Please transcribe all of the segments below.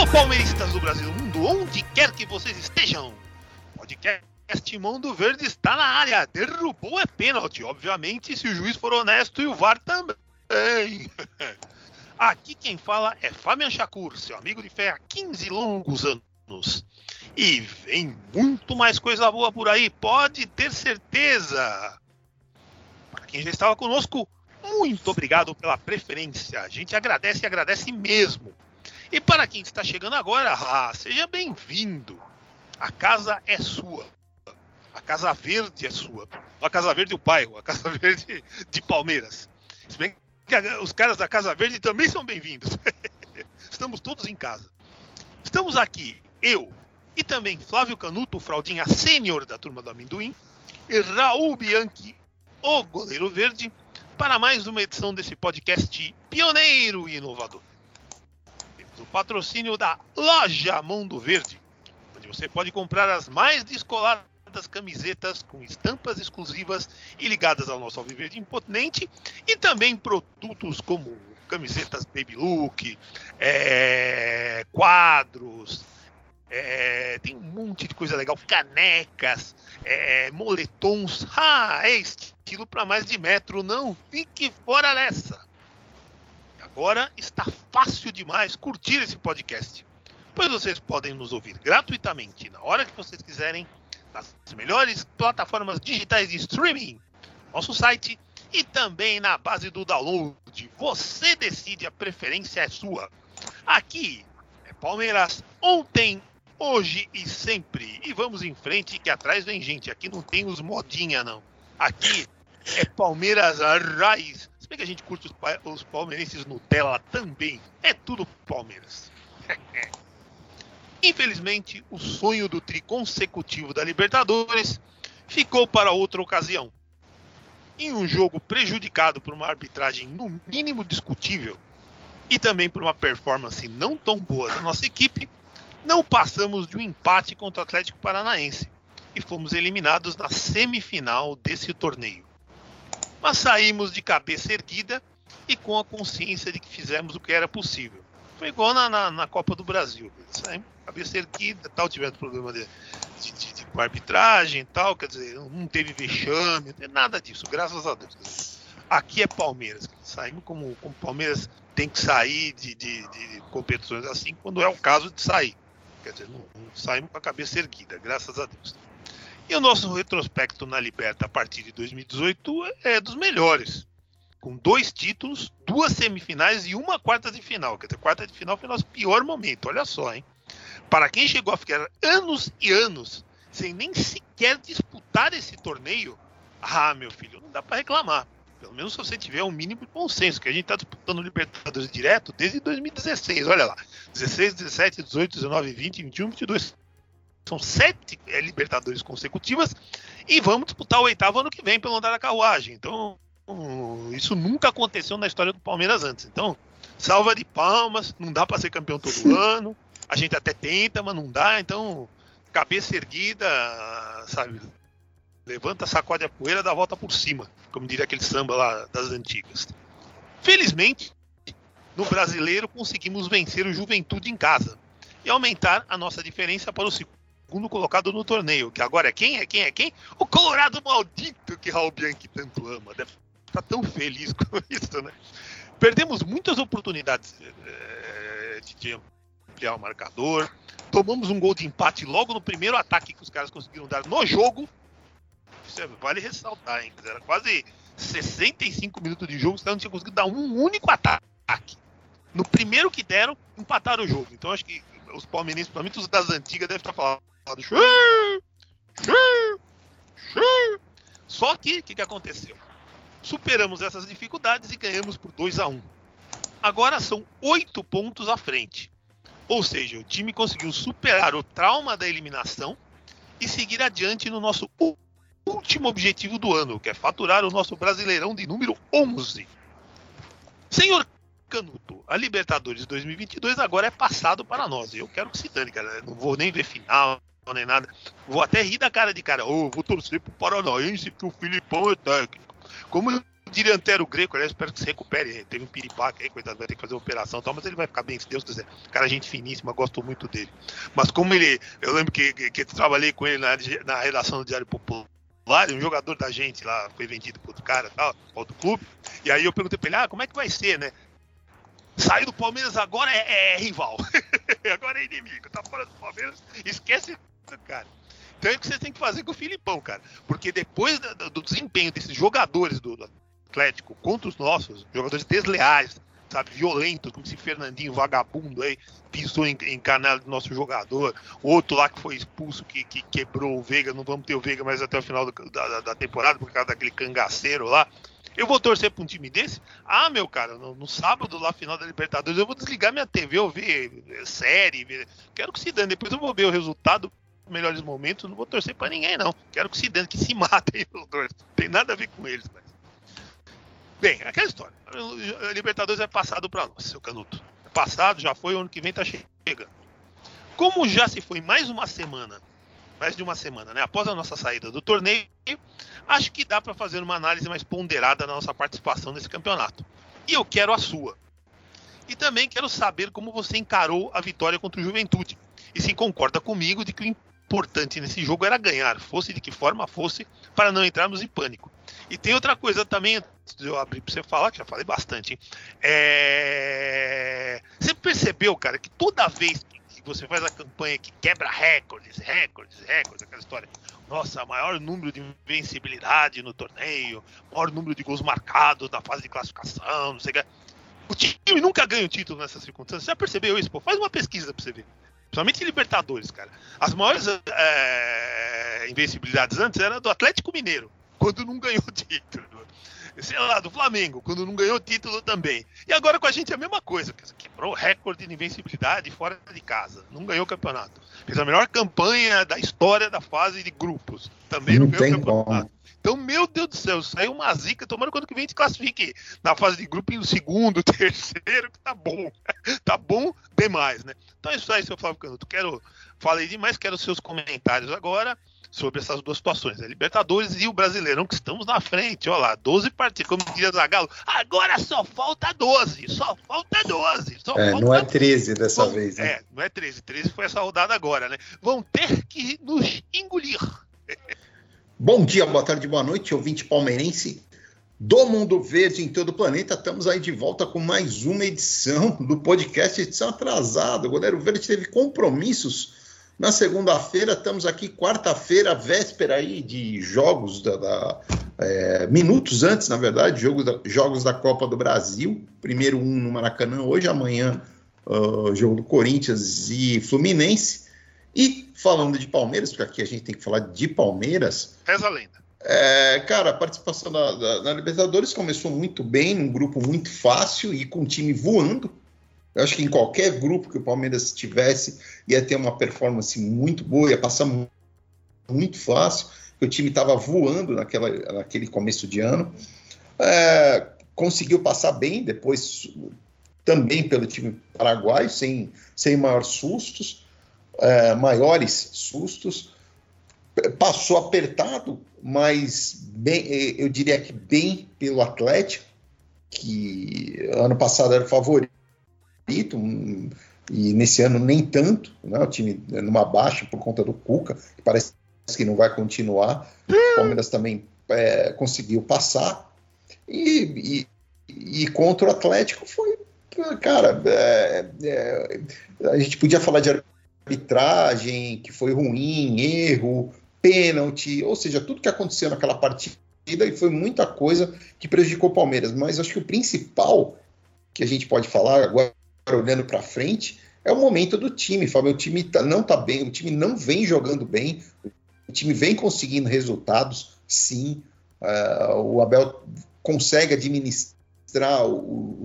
Alô, palmeiristas do Brasil do mundo, onde quer que vocês estejam. Podcast Mundo Verde está na área. Derrubou é pênalti, obviamente, se o juiz for honesto e o VAR também. Aqui quem fala é Fabian Shakur, seu amigo de fé há 15 longos anos. E vem muito mais coisa boa por aí, pode ter certeza. Para quem já estava conosco, muito obrigado pela preferência. A gente agradece e agradece mesmo. E para quem está chegando agora, ah, seja bem-vindo. A casa é sua. A Casa Verde é sua. A Casa Verde o bairro, a Casa Verde de Palmeiras. Se bem que os caras da Casa Verde também são bem-vindos. Estamos todos em casa. Estamos aqui, eu e também Flávio Canuto, fraldinha sênior da turma do amendoim, e Raul Bianchi, o goleiro verde, para mais uma edição desse podcast pioneiro e inovador. Temos o patrocínio da Loja Mundo Verde, onde você pode comprar as mais descoladas camisetas com estampas exclusivas e ligadas ao nosso Alviverde Imponente e também produtos como camisetas Baby Look, é, quadros, é, tem um monte de coisa legal, canecas, é, moletons. Ah, é estilo para mais de metro, não fique fora dessa. Agora está fácil demais curtir esse podcast, pois vocês podem nos ouvir gratuitamente na hora que vocês quiserem, nas melhores plataformas digitais de streaming, nosso site e também na base do download. Você decide, a preferência é sua. Aqui é Palmeiras ontem, hoje e sempre. E vamos em frente, que atrás vem gente. Aqui não tem os modinha, não. Aqui é Palmeiras raiz. Bem que a gente curte os, os palmeirenses Nutella também. É tudo Palmeiras. Infelizmente, o sonho do tri consecutivo da Libertadores ficou para outra ocasião. Em um jogo prejudicado por uma arbitragem no mínimo discutível e também por uma performance não tão boa da nossa equipe, não passamos de um empate contra o Atlético Paranaense e fomos eliminados na semifinal desse torneio. Mas saímos de cabeça erguida e com a consciência de que fizemos o que era possível. Foi igual na, na, na Copa do Brasil. Saímos com a cabeça erguida, tal, tivemos problema de, de, de, de arbitragem tal, quer dizer, não teve vexame, não teve nada disso, graças a Deus. Aqui é Palmeiras. Saímos como, como Palmeiras tem que sair de, de, de competições assim, quando é o caso de sair. Quer dizer, não, não saímos com a cabeça erguida, graças a Deus. E o nosso retrospecto na Liberta a partir de 2018 é dos melhores. Com dois títulos, duas semifinais e uma quarta de final. Quer dizer, quarta de final foi o nosso pior momento, olha só, hein? Para quem chegou a ficar anos e anos sem nem sequer disputar esse torneio, ah, meu filho, não dá para reclamar. Pelo menos se você tiver um mínimo de bom senso, que a gente está disputando Libertadores direto desde 2016, olha lá. 16, 17, 18, 19, 20, 21, 22. São sete é, Libertadores consecutivas e vamos disputar o oitavo ano que vem pelo andar da carruagem. Então, isso nunca aconteceu na história do Palmeiras antes. Então, salva de palmas, não dá para ser campeão todo ano. A gente até tenta, mas não dá. Então, cabeça erguida, sabe? Levanta, sacode a poeira, dá a volta por cima, como diria aquele samba lá das antigas. Felizmente, no brasileiro conseguimos vencer o Juventude em casa e aumentar a nossa diferença para o segundo colocado no torneio, que agora é quem? É quem? É quem? O Colorado maldito que Raul Bianchi tanto ama. Deve estar tão feliz com isso, né? Perdemos muitas oportunidades é, de ampliar o marcador. Tomamos um gol de empate logo no primeiro ataque que os caras conseguiram dar no jogo. Isso é, vale ressaltar, hein? Era quase 65 minutos de jogo, os caras não tinham conseguido dar um único ataque. No primeiro que deram, empataram o jogo. Então acho que os palmeirenses, principalmente os das antigas, devem estar falando. Só que, o que, que aconteceu? Superamos essas dificuldades e ganhamos por 2 a 1 Agora são oito pontos à frente. Ou seja, o time conseguiu superar o trauma da eliminação e seguir adiante no nosso último objetivo do ano, que é faturar o nosso Brasileirão de número 11. Senhor Canuto, a Libertadores 2022 agora é passado para nós. Eu quero que se dane, cara. Não vou nem ver final, nem nada. Vou até rir da cara de cara. Oh, vou torcer pro Paranaense porque o Filipão é técnico. Como diria Antero Greco, aliás, espero que se recupere. Teve um piripaque aí, coitado, vai ter que fazer uma operação e tal, mas ele vai ficar bem, se Deus quiser. Cara, gente finíssima, gosto muito dele. Mas como ele, eu lembro que, que, que trabalhei com ele na, na redação do Diário Popular, um jogador da gente lá foi vendido para outro cara, tal, outro clube. E aí eu perguntei para ele, ah, como é que vai ser, né? Saiu do Palmeiras agora é, é rival. agora é inimigo. Tá fora do Palmeiras, esquece cara. Então é o que você tem que fazer com o Filipão, cara. Porque depois do, do desempenho desses jogadores do, do, Atlético contra os nossos, jogadores desleais, sabe, violentos, como esse Fernandinho vagabundo aí, pisou em, em canal do nosso jogador, outro lá que foi expulso, que, que quebrou o Veiga, não vamos ter o Veiga mais até o final do, da, da temporada, por causa daquele cangaceiro lá. Eu vou torcer para um time desse? Ah, meu cara, no, no, sábado lá, final da Libertadores, eu vou desligar minha TV, eu ver série, ver... quero que se dane, depois eu vou ver o resultado, melhores momentos, não vou torcer para ninguém não. Quero que se dane, que se matem os dois. Tem nada a ver com eles, mas Bem, aquela história. A Libertadores é passado para nós, seu Canuto. É passado, já foi, o ano que vem tá chegando. Como já se foi mais uma semana, mais de uma semana, né? Após a nossa saída do torneio, acho que dá para fazer uma análise mais ponderada da nossa participação nesse campeonato. E eu quero a sua. E também quero saber como você encarou a vitória contra o Juventude. E se concorda comigo de que o importante nesse jogo era ganhar, fosse de que forma fosse, para não entrarmos em pânico. E tem outra coisa também, antes de eu abrir para você falar, que já falei bastante. É... Você percebeu, cara, que toda vez que você faz a campanha que quebra recordes, recordes, recordes, aquela história. Nossa, maior número de invencibilidade no torneio, maior número de gols marcados na fase de classificação, não sei o que. O time nunca ganha o título nessas circunstâncias. Você já percebeu isso? Pô? Faz uma pesquisa pra você ver. Principalmente Libertadores, cara. As maiores é, invencibilidades antes eram do Atlético Mineiro quando não ganhou título. Sei lá, do Flamengo, quando não ganhou título também. E agora com a gente é a mesma coisa. Quebrou o recorde de invencibilidade fora de casa. Não ganhou o campeonato. Fez a melhor campanha da história da fase de grupos. Também não, não ganhou o campeonato. Como. Então, meu Deus do céu, saiu uma zica. Tomando quando que vem a gente classifique na fase de grupo em segundo, terceiro, que tá bom. tá bom demais, né? Então é isso aí, seu Flávio Canuto. Quero, falei demais, quero seus comentários agora sobre essas duas situações, a Libertadores e o Brasileirão, que estamos na frente, olha lá, 12 partidas, como diria Zagallo, agora só falta 12, só falta 12. Só é, falta não é 13 dessa Vão, vez, né? É, não é 13, 13 foi essa rodada agora, né? Vão ter que nos engolir. Bom dia, boa tarde, boa noite, ouvinte palmeirense do Mundo Verde em todo o planeta. Estamos aí de volta com mais uma edição do podcast, edição atrasada. O Goleiro Verde teve compromissos na segunda-feira, estamos aqui, quarta-feira, véspera aí de jogos, da, da é, minutos antes, na verdade, jogos da, jogos da Copa do Brasil. Primeiro um no Maracanã, hoje, amanhã, uh, jogo do Corinthians e Fluminense. E falando de Palmeiras, porque aqui a gente tem que falar de Palmeiras. Reza a lenda. É, cara, a participação na, na Libertadores começou muito bem, num grupo muito fácil e com o time voando. Eu acho que em qualquer grupo que o Palmeiras tivesse, ia ter uma performance muito boa, ia passar muito fácil, o time estava voando naquela, naquele começo de ano. É, conseguiu passar bem, depois também pelo time paraguaio, sem, sem maiores sustos, é, maiores sustos. Passou apertado, mas bem, eu diria que bem pelo Atlético, que ano passado era o favorito favorito, e nesse ano nem tanto, né? o time numa baixa por conta do Cuca, que parece que não vai continuar. O Palmeiras também é, conseguiu passar. E, e, e, contra o Atlético foi, cara, é, é, a gente podia falar de arbitragem, que foi ruim, erro, pênalti, ou seja, tudo que aconteceu naquela partida e foi muita coisa que prejudicou o Palmeiras. Mas acho que o principal que a gente pode falar agora olhando para frente, é o momento do time, Fábio. O time tá, não está bem, o time não vem jogando bem, o time vem conseguindo resultados, sim. Uh, o Abel consegue administrar o, o,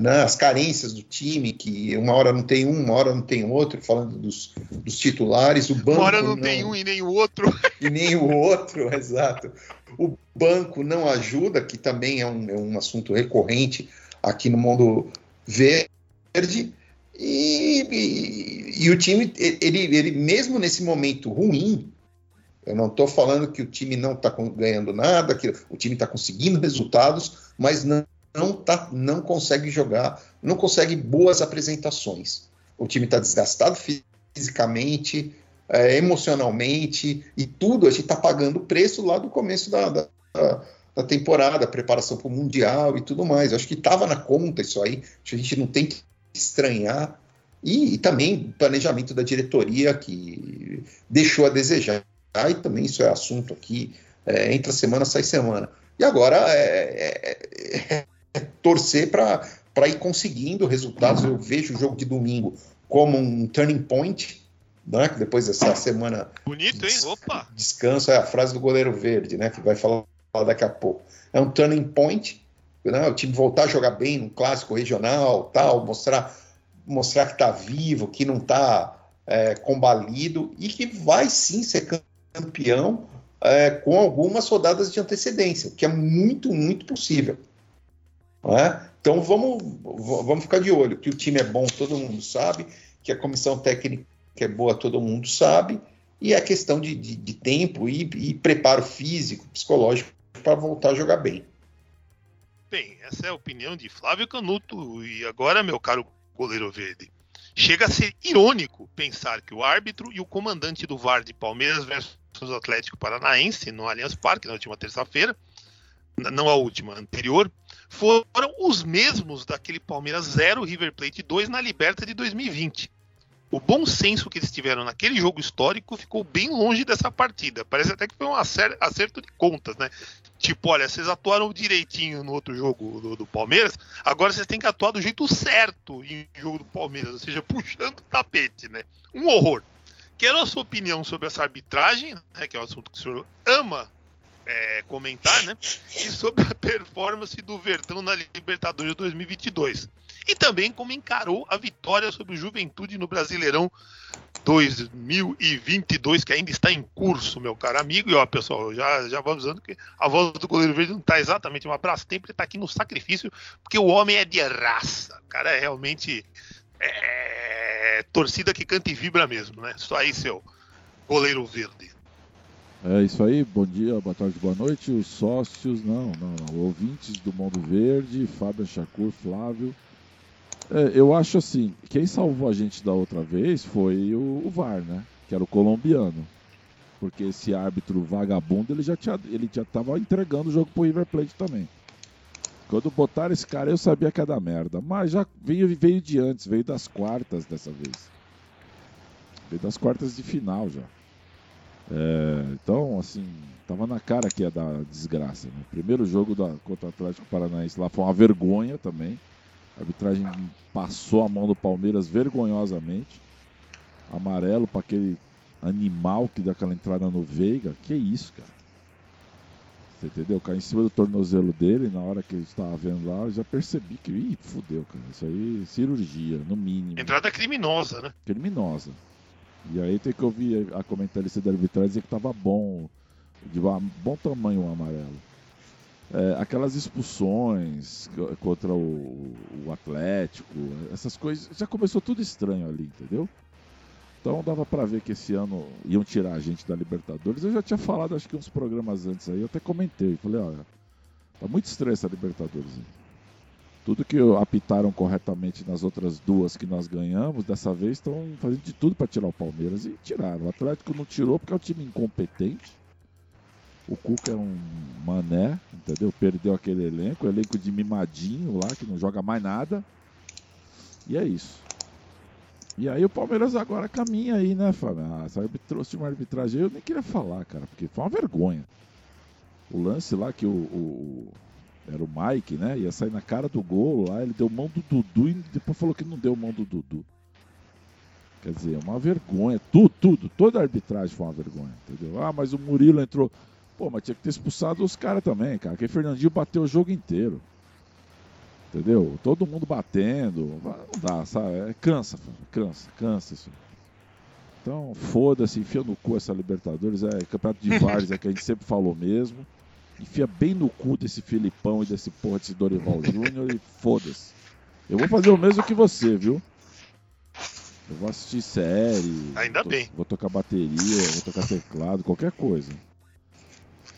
né, as carências do time, que uma hora não tem um, uma hora não tem outro, falando dos, dos titulares, o banco. Uma hora não, não, tem um e nem o outro. E nem o outro, exato. O banco não ajuda, que também é um, é um assunto recorrente aqui no mundo verde. E, e, e, o time, ele, ele mesmo nesse momento ruim, eu não estou falando que o time não está ganhando nada, que o time está conseguindo resultados, mas não, não, tá, não consegue jogar, não consegue boas apresentações. O time está desgastado fisicamente, é, emocionalmente e tudo. A gente está pagando o preço lá do começo da, da, da temporada, preparação para o Mundial e tudo mais. Eu acho que estava na conta isso aí. A gente não tem que estranhar. E, e também planejamento da diretoria que deixou a desejar. E também isso é assunto aqui, é, entra semana, sai semana. E agora é, é, é torcer para ir conseguindo resultados. Eu vejo o jogo de domingo como um turning point, né? depois dessa semana. Bonito, hein? Opa! Descanso, é a frase do goleiro verde, né? Que vai falar daqui a pouco. É um turning point, né? o time voltar a jogar bem no clássico regional, tal, mostrar mostrar que está vivo, que não está é, combalido e que vai sim ser campeão é, com algumas rodadas de antecedência, que é muito, muito possível. É? Então vamos, vamos ficar de olho, que o time é bom, todo mundo sabe, que a comissão técnica é boa, todo mundo sabe, e é questão de, de, de tempo e, e preparo físico, psicológico para voltar a jogar bem. Bem, essa é a opinião de Flávio Canuto, e agora, meu caro goleiro verde. Chega a ser irônico pensar que o árbitro e o comandante do VAR de Palmeiras versus Atlético Paranaense no Allianz Parque na última terça-feira, não a última, anterior, foram os mesmos daquele Palmeiras 0 River Plate 2 na Liberta de 2020 o bom senso que eles tiveram naquele jogo histórico ficou bem longe dessa partida. Parece até que foi um acerto de contas, né? Tipo, olha, vocês atuaram direitinho no outro jogo do, do, Palmeiras, agora vocês têm que atuar do jeito certo em jogo do Palmeiras, ou seja, puxando o tapete, né? Um horror. Quero a sua opinião sobre essa arbitragem, né, que é um assunto que o senhor ama é, comentar, né? E sobre a performance do Vertão na Libertadores 2022 e também como encarou a vitória sobre o Juventude no Brasileirão 2022, que ainda está em curso, meu caro amigo. E ó, pessoal, já, já vamos dizendo que a voz do goleiro verde não está exatamente um abraço tempo, ele está aqui no sacrifício, porque o homem é de raça. O cara é realmente é, torcida que canta e vibra mesmo, né? Só aí, seu goleiro verde. É isso aí, bom dia, boa tarde, boa noite. Os sócios, não, não, não ouvintes do Mundo Verde, Fábio Chacur, Flávio. É, eu acho assim, quem salvou a gente da outra vez foi o, o, VAR, né? Que era o colombiano. Porque esse árbitro vagabundo, ele já tinha, ele já tava entregando o jogo pro River Plate também. Quando botaram esse cara, eu sabia que ia dar merda. Mas já veio, veio de antes, veio das quartas dessa vez. Veio das quartas de final já. É, então, assim, tava na cara que ia dar desgraça. Né? Primeiro jogo da, contra o Atlético Paranaense lá foi uma vergonha também. A arbitragem passou a mão do Palmeiras vergonhosamente. Amarelo para aquele animal que dá aquela entrada no Veiga. Que isso, cara. Você entendeu? Caiu em cima do tornozelo dele, na hora que ele estava vendo lá, eu já percebi que, ih, fudeu, cara. Isso aí, cirurgia, no mínimo. Entrada criminosa, né? Criminosa. E aí tem que ouvir a comentarista da arbitragem dizer que tava bom, de bom tamanho o amarelo é, aquelas expulsões contra o, o, Atlético, essas coisas, já começou tudo estranho ali, entendeu? Então dava para ver que esse ano iam tirar a gente da Libertadores. Eu já tinha falado, acho que uns programas antes aí, eu até comentei, falei, olha, tá muito estranho essa Libertadores. Aí. Tudo que apitaram corretamente nas outras duas que nós ganhamos, dessa vez estão fazendo de tudo para tirar o Palmeiras e tiraram. O Atlético não tirou porque é um time incompetente o Cuca é um mané, entendeu? Perdeu aquele elenco, elenco de mimadinho lá, que não joga mais nada. E é isso. E aí o Palmeiras agora caminha aí, né, Fábio? Ah, essa trouxe uma arbitragem, eu nem queria falar, cara, porque foi uma vergonha. O lance lá que o, o, era o Mike, né? Ia sair na cara do gol lá, ele deu mão do Dudu e depois falou que não deu mão do Dudu. Quer dizer, é uma vergonha. Tudo, tudo, toda a arbitragem foi uma vergonha, entendeu? Ah, mas o Murilo entrou. Pô, mas tinha que ter expulsado os caras também, cara. Porque Fernandinho bateu o jogo inteiro. Entendeu? Todo mundo batendo. Não dá, sabe? É, cansa, cansa, cansa isso. Então, foda-se, enfia no cu essa Libertadores. É campeonato de Vars, é que a gente sempre falou mesmo. Enfia bem no cu desse Filipão e desse porra desse Dorival Júnior e foda-se. Eu vou fazer o mesmo que você, viu? Eu vou assistir série. Ainda vou, bem. Vou tocar bateria, vou tocar teclado, qualquer coisa.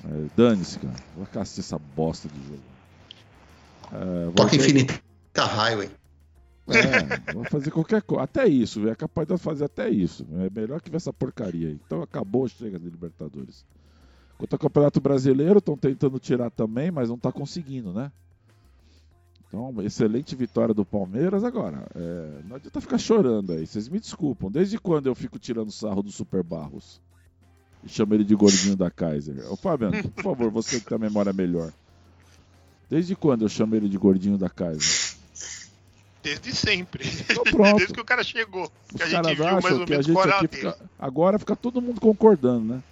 É, Dane-se, cara. Vou assistir essa bosta de jogo. É, Toca Infinita Highway. É, vou fazer qualquer coisa. Até isso, é capaz de fazer até isso. É melhor que ver essa porcaria aí. Então acabou, chega de Libertadores. Quanto ao Campeonato Brasileiro, estão tentando tirar também, mas não está conseguindo, né? Então, excelente vitória do Palmeiras. Agora, é, não adianta ficar chorando aí. Vocês me desculpam. Desde quando eu fico tirando sarro do Super Barros? E chamo ele de gordinho da Kaiser. Ô, Fabiano, por favor, você que tem a memória melhor. Desde quando eu chamo ele de gordinho da Kaiser? Desde sempre. Então, pronto. Desde que o cara chegou. Os caras acham que a gente aqui fica... Agora fica todo mundo concordando, né?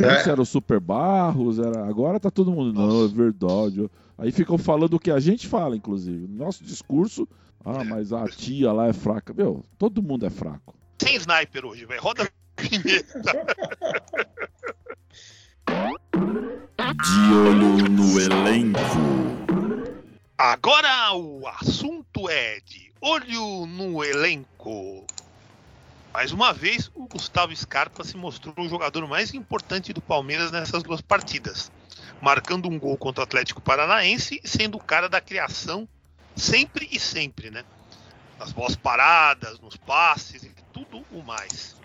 É. Antes era o Super Barros, era... agora tá todo mundo. Nossa. Não, é verdade. Aí ficam falando o que a gente fala, inclusive. Nosso discurso, ah, mas a tia lá é fraca. Meu, todo mundo é fraco. Sem sniper hoje, velho. Roda De olho no elenco. Agora o assunto é de olho no elenco. Mais uma vez, o Gustavo Scarpa se mostrou o jogador mais importante do Palmeiras nessas duas partidas marcando um gol contra o Atlético Paranaense e sendo o cara da criação sempre e sempre, né? Nas bolas paradas, nos passes e tudo o mais.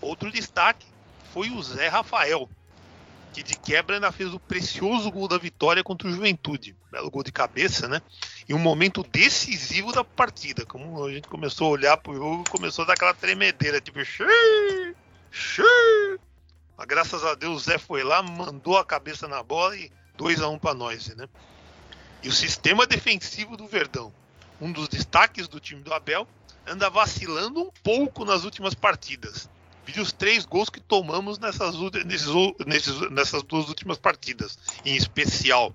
Outro destaque foi o Zé Rafael, que de quebra ainda fez o precioso gol da vitória contra o Juventude. Belo gol de cabeça, né? E um momento decisivo da partida. Como a gente começou a olhar pro jogo, começou a dar aquela tremedeira, tipo, xiii, xiii. Mas graças a Deus o Zé foi lá, mandou a cabeça na bola e 2 a 1 um para nós, né? E o sistema defensivo do Verdão, um dos destaques do time do Abel, anda vacilando um pouco nas últimas partidas. Vi os três gols que tomamos nessas, nesses, nesses, nessas duas últimas partidas, em especial.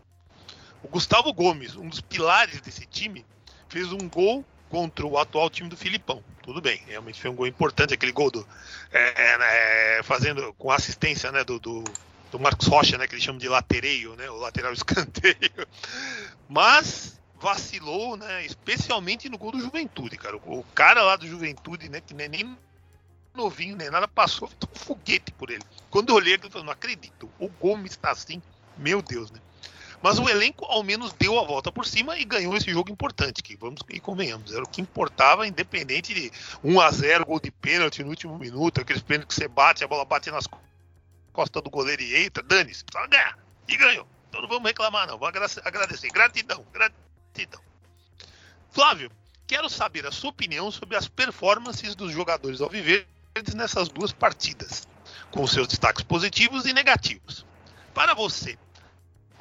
O Gustavo Gomes, um dos pilares desse time, fez um gol contra o atual time do Filipão. Tudo bem, realmente foi um gol importante aquele gol do é, é, fazendo com assistência né, do, do, do, Marcos Rocha, né, que eles chamam de latereio, né, o lateral escanteio. Mas vacilou, né, especialmente no gol do Juventude, cara. O, o cara lá do Juventude, né, que nem novinho nem nada, passou um foguete por ele. Quando eu olhei, eu falei, não acredito, o Gomes está assim, meu Deus, né? Mas o elenco ao menos deu a volta por cima e ganhou esse jogo importante, que vamos e convenhamos, era o que importava, independente de 1 a 0 gol de pênalti no último minuto, aqueles pênaltis que você bate, a bola bate nas costas do goleiro e entra, dane-se, precisa ganhar. E ganhou. Então não vamos reclamar, não. Vamos agradecer. Gratidão, gratidão. Flávio, quero saber a sua opinião sobre as performances dos jogadores alviverdes nessas duas partidas, com seus destaques positivos e negativos. Para você,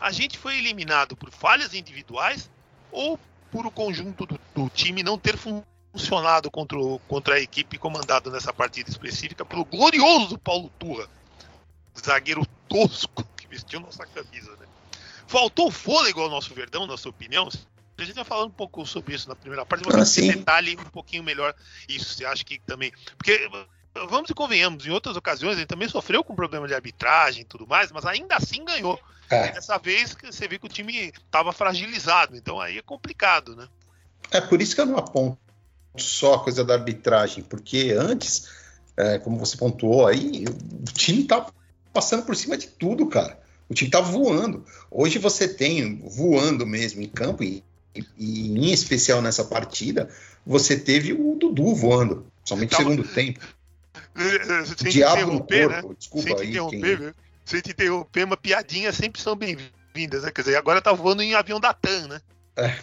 a gente foi eliminado por falhas individuais ou por o conjunto do, do time não ter funcionado contra, o, contra a equipe comandada nessa partida específica pelo glorioso Paulo Turra, zagueiro tosco que vestiu nossa camisa. Né? Faltou fôlego ao nosso Verdão, na sua opinião? A gente vai falando um pouco sobre isso na primeira parte, mas você ah, detalhe um pouquinho melhor isso. Você acha que também. Porque vamos e convenhamos, em outras ocasiões ele também sofreu com problema de arbitragem e tudo mais, mas ainda assim ganhou. É. Dessa vez você vê que o time estava fragilizado, então aí é complicado, né? É por isso que eu não aponto só a coisa da arbitragem, porque antes, é, como você pontuou aí, o time tá passando por cima de tudo, cara. O time tá voando. Hoje você tem voando mesmo em campo e, e, e em especial nessa partida, você teve o Dudu voando, somente no segundo tempo. Diabo no corpo, né? desculpa aí. Quem... Né? se a gente interromper, uma piadinha sempre são bem-vindas, né? Quer dizer, agora tá voando em avião da TAM, né? É,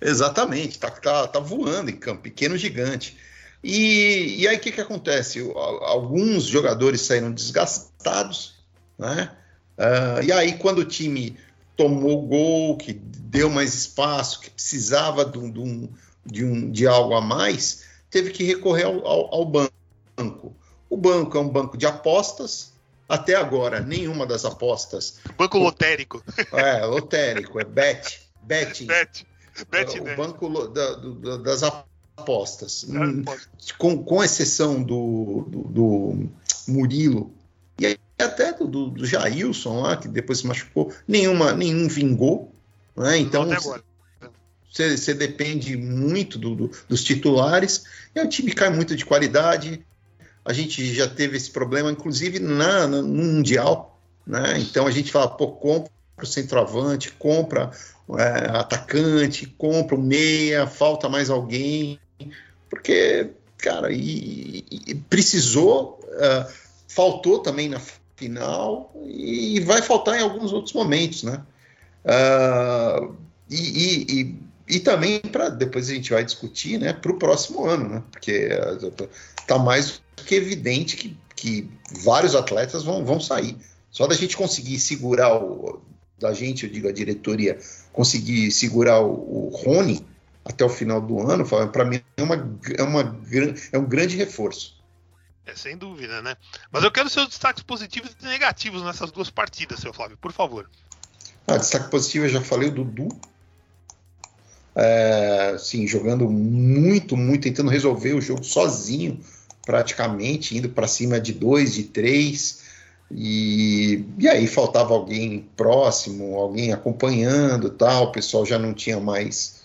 exatamente, tá, tá, tá voando em campo, pequeno gigante. E, e aí o que, que acontece? Alguns jogadores saíram desgastados, né? Uh, e aí, quando o time tomou gol, que deu mais espaço, que precisava de, um, de, um, de algo a mais, teve que recorrer ao, ao, ao banco. O banco é um banco de apostas, até agora, nenhuma das apostas. Banco lotérico. É, lotérico, é bet. Betting. Bet. Bet, o né? banco da, do, das apostas. É, com, com exceção do, do, do Murilo e até do, do, do, Jailson lá, que depois se machucou, nenhuma, nenhum vingou. Né? Então, você, depende muito do, dos titulares e o time cai muito de qualidade. A gente já teve esse problema, inclusive na, no Mundial. Né? Então a gente fala, pô, compra o centroavante, compra é, atacante, compra o meia, falta mais alguém, porque, cara, e, e precisou, uh, faltou também na final e vai faltar em alguns outros momentos, né? Uh, e, e, e, também para depois a gente vai discutir, né, para o próximo ano, né? Porque está mais que evidente que, que vários atletas vão, vão sair. Só da gente conseguir segurar o, da gente, eu digo a diretoria, conseguir segurar o, o Rony até o final do ano, para mim é, uma, é, uma, é um grande reforço. É, sem dúvida, né? Mas eu quero seus destaques positivos e negativos nessas duas partidas, seu Flávio, por favor. Ah, destaque positivo, eu já falei, o Dudu. É, sim, jogando muito, muito, tentando resolver o jogo sozinho, praticamente, indo para cima de dois, de três. E, e aí faltava alguém próximo, alguém acompanhando tal, o pessoal já não tinha mais.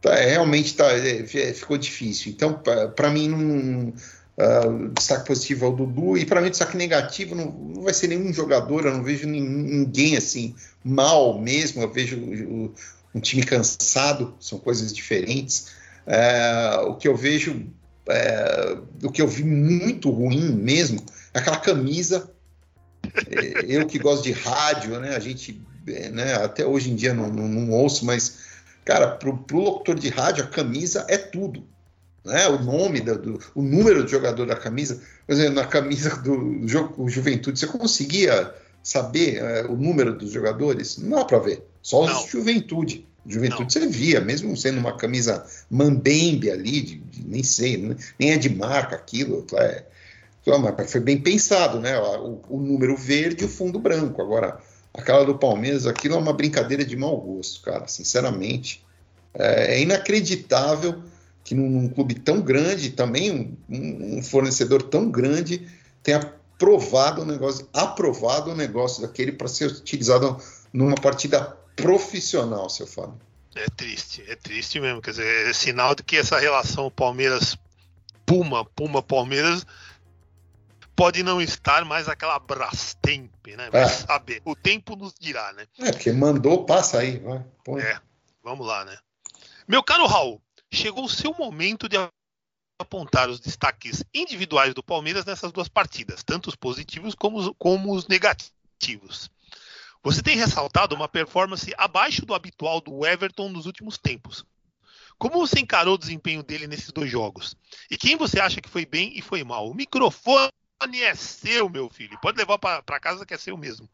Tá, realmente tá, é, ficou difícil. Então, para mim, não, uh, destaque positivo é o Dudu, e para mim, destaque negativo não, não, vai ser nenhum jogador, eu não vejo ninguém assim mal mesmo, eu vejo um time cansado, são coisas diferentes. Uh, o que eu vejo, uh, o que eu vi muito ruim mesmo, é aquela camisa é, eu que gosto de rádio, né? A gente, né, até hoje em dia não, não, não ouço, mas, cara, pro, pro locutor de rádio, a camisa é tudo. Né, o nome, do, do, o número do jogador da camisa. Por exemplo, na camisa do, do jogo Juventude, você conseguia saber é, o número dos jogadores? Não dá para ver. Só os. Juventude. Juventude não. você via, mesmo sendo uma camisa mambembe ali, de, de, nem sei, né? nem é de marca aquilo. É, foi bem pensado, né? O, o, número verde e o fundo branco. Agora, aquela do Palmeiras, aquilo é uma brincadeira de mau gosto, cara. Sinceramente, é, é inacreditável que num, num, clube tão grande, também um, um, fornecedor tão grande, tenha aprovado o negócio, aprovado o negócio daquele para ser utilizado numa partida profissional, seu Fábio. É triste, é triste mesmo. Quer dizer, é sinal de que essa relação Palmeiras-Puma, Puma-Palmeiras pode não estar mais aquela Brastemp, né? Vai é. saber. O tempo nos dirá, né? É, porque mandou, passa aí, vai. Põe. É, vamos lá, né? Meu caro Raul, chegou o seu momento de apontar os destaques individuais do Palmeiras nessas duas partidas, tanto os positivos como os, como os negativos. Você tem ressaltado uma performance abaixo do habitual do Everton nos últimos tempos. Como você encarou o desempenho dele nesses dois jogos? E quem você acha que foi bem e foi mal? O microfone é seu, meu filho. Pode levar para casa que é seu mesmo.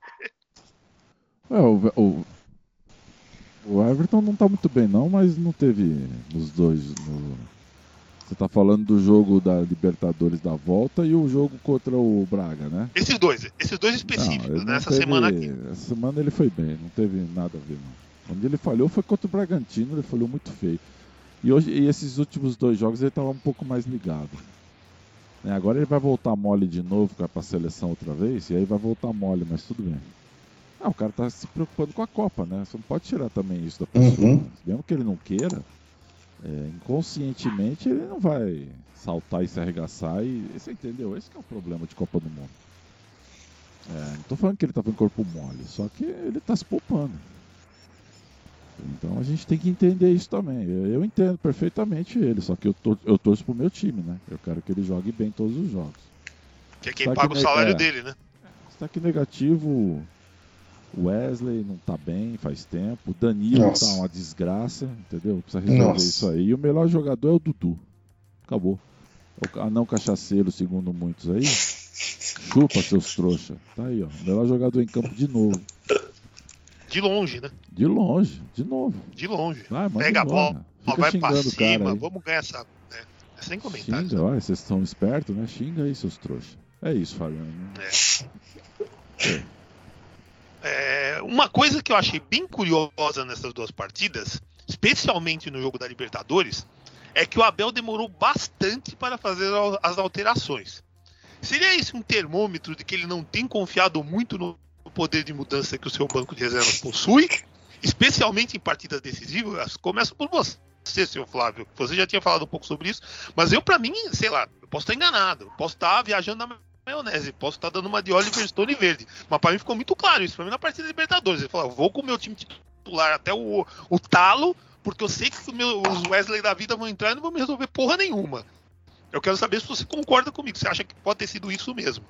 É, o, o, o, Everton não tá muito bem não, mas não teve nos dois. No... Você tá falando do jogo da Libertadores da volta e o jogo contra o Braga, né? Esses dois, esses dois específicos, nessa teve... semana aqui. Essa semana ele foi bem, não teve nada a ver não. Onde ele falhou foi contra o Bragantino, ele falhou muito feio. E, hoje, e esses últimos dois jogos ele estava um pouco mais ligado. Né? Agora ele vai voltar mole de novo para a seleção outra vez, e aí vai voltar mole, mas tudo bem. Ah, o cara está se preocupando com a Copa, né? Você não pode tirar também isso da pessoa. Uhum. Né? Mesmo que ele não queira, é, inconscientemente ele não vai saltar e se arregaçar e. Você entendeu? Esse é o problema de Copa do Mundo. É, não estou falando que ele está com o corpo mole, só que ele está se poupando. Então a gente tem que entender isso também. Eu entendo perfeitamente ele, só que eu, tor eu torço pro meu time, né? Eu quero que ele jogue bem todos os jogos. Que é quem Destaque paga o salário é, dele, né? Destaque negativo, o Wesley não tá bem faz tempo, o Danilo Nossa. tá uma desgraça, entendeu? Precisa resolver Nossa. isso aí. E o melhor jogador é o Dudu. Acabou. O anão cachaceiro, segundo muitos aí. Chupa, seus trouxa. Tá aí, ó. Melhor jogador em campo de novo. De longe, né? De longe, de novo. De longe. Vai, Pega a bola, vai pra cima, vamos ganhar essa. É, sem comentários. Xinga, olha, vocês são espertos, né? Xinga aí, seus trouxas. É isso, Fabiano. É. É, uma coisa que eu achei bem curiosa nessas duas partidas, especialmente no jogo da Libertadores, é que o Abel demorou bastante para fazer as alterações. Seria esse um termômetro de que ele não tem confiado muito no poder de mudança que o seu banco de reservas possui, especialmente em partidas decisivas? Começa por você, seu Flávio. Você já tinha falado um pouco sobre isso, mas eu, para mim, sei lá, eu posso estar enganado, posso estar viajando na maionese, posso estar dando uma de Oliver Stone verde. Mas para mim ficou muito claro isso, para mim na partida da Libertadores. Ele falou: vou com o meu time titular até o, o talo, porque eu sei que os Wesley da vida vão entrar e não vão me resolver porra nenhuma. Eu quero saber se você concorda comigo, você acha que pode ter sido isso mesmo.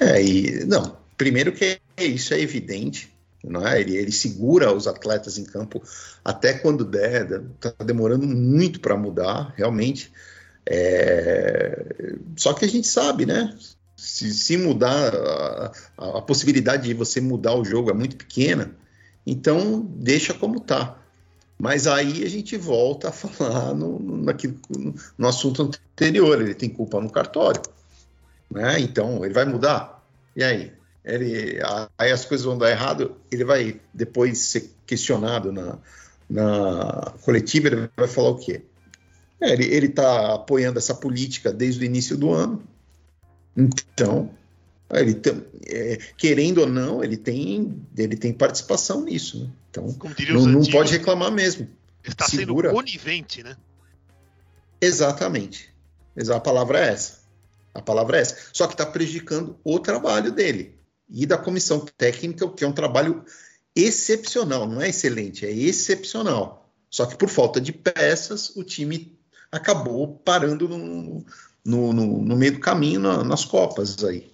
É, e não, primeiro que isso é evidente, não é? Ele, ele segura os atletas em campo até quando der, tá demorando muito para mudar, realmente. É... Só que a gente sabe, né? Se, se mudar, a, a, possibilidade de você mudar o jogo é muito pequena, então deixa como tá. Mas aí a gente volta a falar no, no assunto anterior, ele tem culpa no cartório. Né? Então, ele vai mudar? E aí? Ele, aí as coisas vão dar errado, ele vai depois ser questionado na, na coletiva, ele vai falar o quê? É, ele está apoiando essa política desde o início do ano. Então, ele é, querendo ou não, ele tem, ele tem participação nisso. Né? Então, não, não pode reclamar mesmo. Está Segura. sendo conivente, né? Exatamente. A palavra é essa. A palavra é essa. Só que está prejudicando o trabalho dele e da comissão técnica, que é um trabalho excepcional, não é excelente, é excepcional. Só que por falta de peças, o time acabou parando no, no, no, no meio do caminho na, nas Copas aí.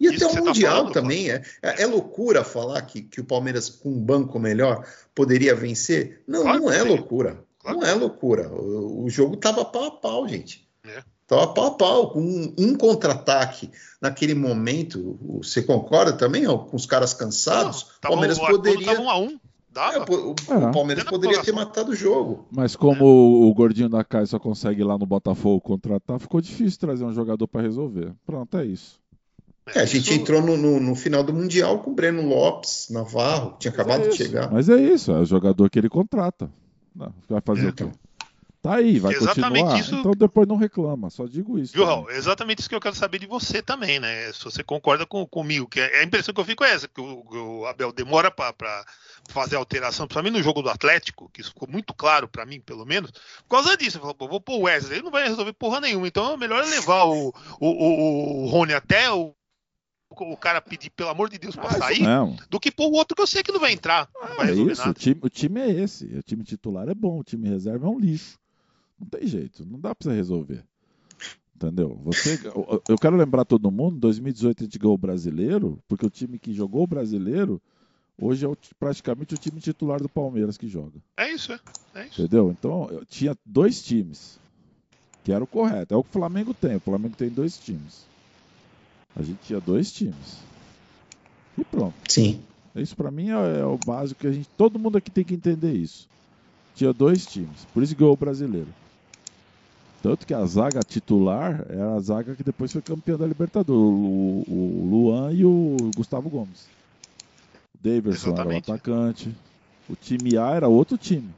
E Isso até o tá Mundial tá falando, também. É, é, é, loucura falar que, que o Palmeiras, com um banco melhor, poderia vencer? Não, claro não é loucura. Claro. Não é loucura. O, o jogo estava pau a pau, gente. É. Tava pau a pau, com um, um contra-ataque naquele momento. Você concorda também? Ó, com os caras cansados, o Palmeiras poderia. Um a um. É, o, o, Palmeiras poderia ter matado o jogo. Mas como o, o gordinho da Caia só consegue ir lá no Botafogo contratar, ficou difícil trazer um jogador para resolver. Pronto, é isso. É, a gente entrou no, no, no, final do Mundial com o Breno Lopes, Navarro, que tinha acabado é de chegar. Mas é isso, é o jogador que ele contrata. Não, vai fazer é, o quê? Tá aí, vai exatamente continuar. Isso... Então depois não reclama, só digo isso. Viu, Raul? Exatamente isso que eu quero saber de você também, né? Se você concorda com, comigo, que é, a impressão que eu fico é essa, que o, o Abel demora para fazer alteração, principalmente no jogo do Atlético, que isso ficou muito claro para mim, pelo menos, por causa disso. Falou, vou pôr o Wesley, ele não vai resolver porra nenhuma, então é melhor levar o, o, o, o Rony até o o cara pedir, pelo amor de Deus, pra sair, não. do que pôr o outro que eu sei que não vai entrar. Não vai é isso, o time, o time, é esse. O time titular é bom, o time reserva é um lixo. Não tem jeito, não dá pra você resolver. Entendeu? Você, eu quero lembrar todo mundo, 2018 a gente ganhou o brasileiro, porque o time que jogou o brasileiro hoje é o, praticamente o time titular do Palmeiras que joga. É isso, é. é isso. Entendeu? Então, eu tinha dois times, que era o correto. É o que o Flamengo tem. O Flamengo tem dois times. A gente tinha dois times. E pronto. Sim. Isso para mim é, é, o básico que a gente. Todo mundo aqui tem que entender isso. Tinha dois times. Por isso ganhou o brasileiro. Tanto que a zaga titular era a zaga que depois foi campeã da Libertadores. O, o Luan e o Gustavo Gomes. O Davidson era o atacante. O time A era outro time.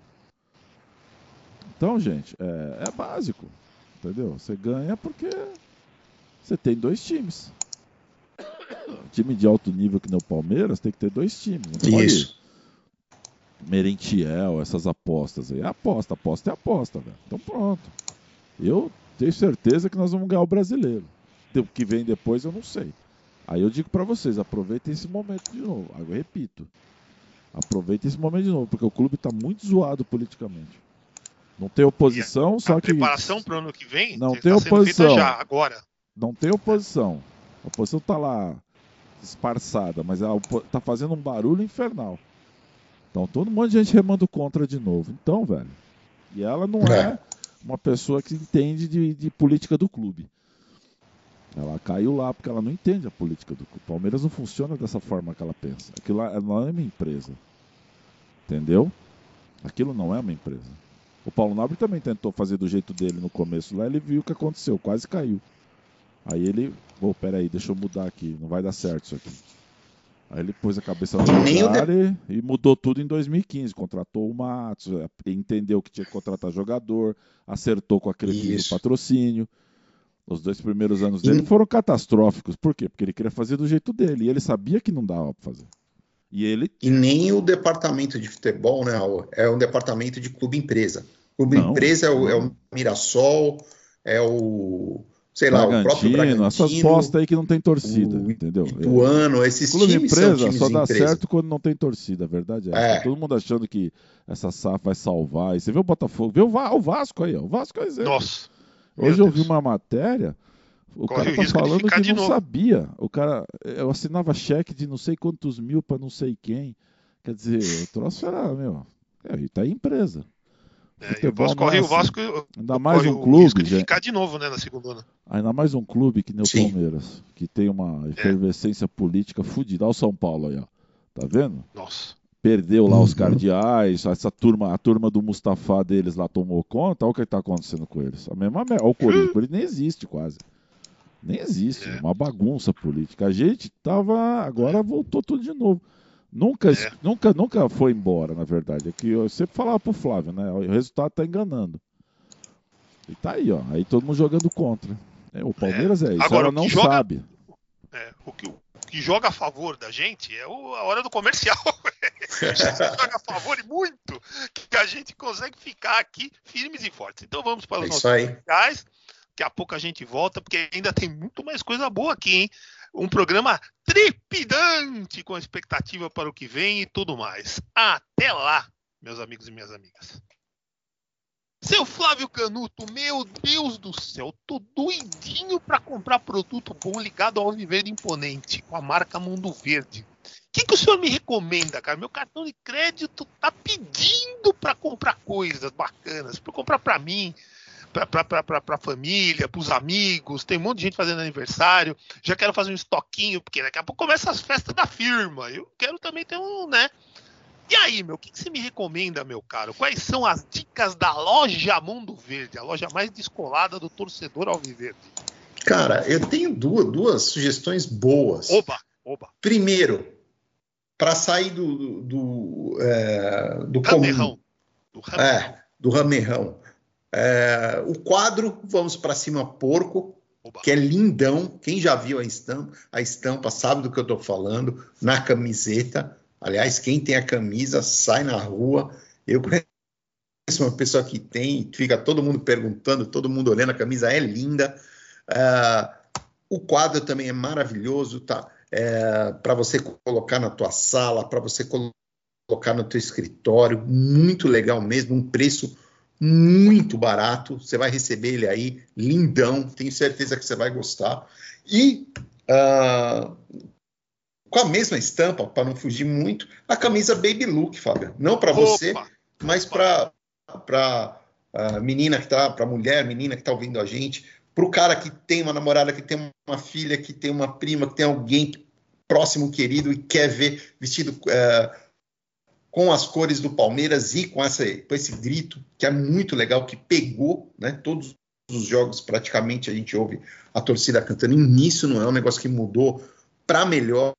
Então, gente, é, é básico. Entendeu? Você ganha porque você tem dois times time de alto nível que nem o Palmeiras tem que ter dois times. Não Isso. Merentiel, essas apostas aí. É aposta, aposta é aposta, velho. Então pronto. Eu tenho certeza que nós vamos ganhar o brasileiro. O que vem depois eu não sei. Aí eu digo para vocês, aproveitem esse momento de novo. Eu repito. Aproveitem esse momento de novo, porque o clube está muito zoado politicamente. Não tem oposição, a, só a que. preparação para o ano que vem não tem tá oposição. já, agora. Não tem oposição. A oposição está lá esparçada, mas ela tá fazendo um barulho infernal. Então todo um monte de gente remando contra de novo. Então, velho. E ela não é, é uma pessoa que entende de, de, política do clube. Ela caiu lá porque ela não entende a política do clube. Palmeiras não funciona dessa forma que ela pensa. Aquilo lá não é uma empresa. Entendeu? Aquilo não é uma empresa. O Paulo Nobre também tentou fazer do jeito dele no começo lá, ele viu o que aconteceu, quase caiu. Aí ele, pô, peraí, deixa eu mudar aqui, não vai dar certo isso aqui. Aí ele pôs a cabeça no lugar de... e, mudou tudo em 2015. Contratou o Matos, é, entendeu que tinha que contratar jogador, acertou com aquele patrocínio. Os dois primeiros anos dele e... foram catastróficos. Por quê? Porque ele queria fazer do jeito dele. E ele sabia que não dava para fazer. E ele. E nem o departamento de futebol, né? É um departamento de clube empresa. Clube não, empresa é o, é o Mirassol, é o sei lá, o próprio Bragantino. Essas postas aí que não tem torcida, o entendeu? Ituano, esses Clube times empresa times só dá empresa. certo quando não tem torcida, a verdade é, é. Tá todo mundo achando que essa SAF vai salvar. E você vê o Botafogo, vê o Vasco aí, ó. O Vasco é exemplo. Nossa. Hoje eu vi uma matéria, o Corre cara tá falando que não novo. sabia. O cara, eu assinava cheque de não sei quantos mil para não sei quem. Quer dizer, o troço era, meu, é, tá aí empresa. É, o Vasco corre o Vasco. Ainda mais um clube. De ficar de novo, né, na segunda. Ainda mais um clube que nem o Sim. Palmeiras, que tem uma é. efervescência é. política fodida. Olha o São Paulo aí, ó. Tá vendo? Nossa. Perdeu lá uhum. os cardeais, essa turma, a turma do Mustafa deles lá tomou conta. Olha o que está acontecendo com eles. A mesma merda. O Corinthians, ele nem existe quase. Nem existe. É. Uma bagunça política. A gente tava. Agora voltou tudo de novo. Nunca, é. nunca, nunca foi embora, na verdade. É que eu sempre falava pro Flávio, né? O resultado tá enganando. E tá aí, ó. Aí todo mundo jogando contra. É, o Palmeiras é, é isso. Agora ela não joga, sabe. É, o, que, o que joga a favor da gente é o, a hora do comercial. joga a favor e muito que a gente consegue ficar aqui firmes e fortes. Então vamos para os é nossos comerciais. Daqui a pouco a gente volta, porque ainda tem muito mais coisa boa aqui, hein? Um programa tripidante com expectativa para o que vem e tudo mais. Até lá, meus amigos e minhas amigas. Seu Flávio Canuto, meu Deus do céu, tô doidinho para comprar produto bom ligado ao Viver Imponente, com a marca Mundo Verde. O que, que o senhor me recomenda, cara? Meu cartão de crédito tá pedindo para comprar coisas bacanas, para comprar para mim, para a família, para os amigos, tem um monte de gente fazendo aniversário. Já quero fazer um estoquinho, porque daqui a pouco começa as festas da firma. Eu quero também ter um, né? E aí, meu, o que, que você me recomenda, meu caro? Quais são as dicas da loja Mundo Verde, a loja mais descolada do torcedor alviverde? Cara, eu tenho duas, duas sugestões boas. Oba, oba. Primeiro, para sair do do, do, é, do ramerrão. Do ramerrão. É, do ramerrão. É, o quadro Vamos para Cima Porco, Oba. que é lindão. Quem já viu a estampa, a estampa sabe do que eu estou falando, na camiseta. Aliás, quem tem a camisa, sai na rua. Eu conheço uma pessoa que tem, fica todo mundo perguntando, todo mundo olhando, a camisa é linda. É, o quadro também é maravilhoso, tá? É, para você colocar na tua sala, para você colocar no teu escritório, muito legal mesmo, um preço muito barato. Você vai receber ele aí, lindão. Tenho certeza que você vai gostar. E uh, com a mesma estampa, para não fugir muito, a camisa Baby Look, Fábio. Não para você, mas para a menina que tá, para a mulher, menina que está ouvindo a gente, para o cara que tem uma namorada, que tem uma filha, que tem uma prima, que tem alguém próximo, querido e quer ver vestido. Uh, com as cores do Palmeiras e com, essa, com esse grito, que é muito legal, que pegou, né? Todos os jogos, praticamente, a gente ouve a torcida cantando. Nisso não é um negócio que mudou para melhor.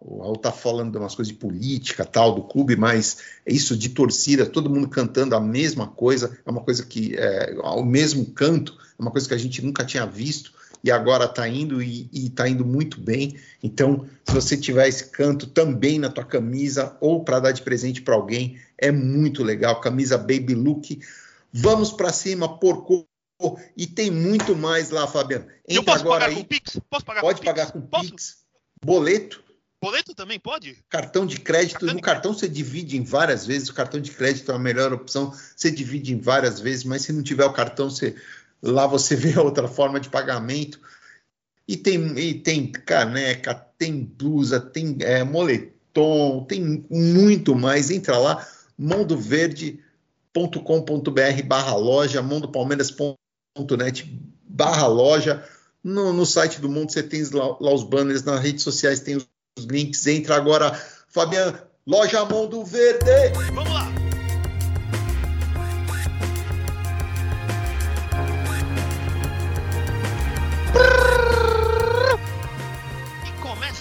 O Raul tá falando de umas coisas de política, tal, do clube, mas é isso de torcida, todo mundo cantando a mesma coisa, é uma coisa que, é, ao mesmo canto, é uma coisa que a gente nunca tinha visto e agora está indo e está indo muito bem. Então, se você tiver esse canto também na tua camisa ou para dar de presente para alguém, é muito legal. Camisa Baby Look. Vamos para cima, porco. E tem muito mais lá, Fabiano. Entra Eu posso agora pagar aí. com Pix? Posso pagar pode com pagar Pix? com posso? Pix. Boleto. Boleto também pode? Cartão de crédito. Cartão no cartão você divide em várias vezes. O cartão de crédito é a melhor opção. Você divide em várias vezes, mas se não tiver o cartão, você Lá você vê outra forma de pagamento. E tem, e tem caneca, tem blusa, tem é, moletom, tem muito mais. Entra lá, mondoverde.com.br barra loja, mondopalmeiras.net barra loja. No, no, site do Mundo você tem lá, lá, os banners, nas redes sociais tem os, links. Entra agora, Fabiano, loja Mundo Verde. Vamos lá.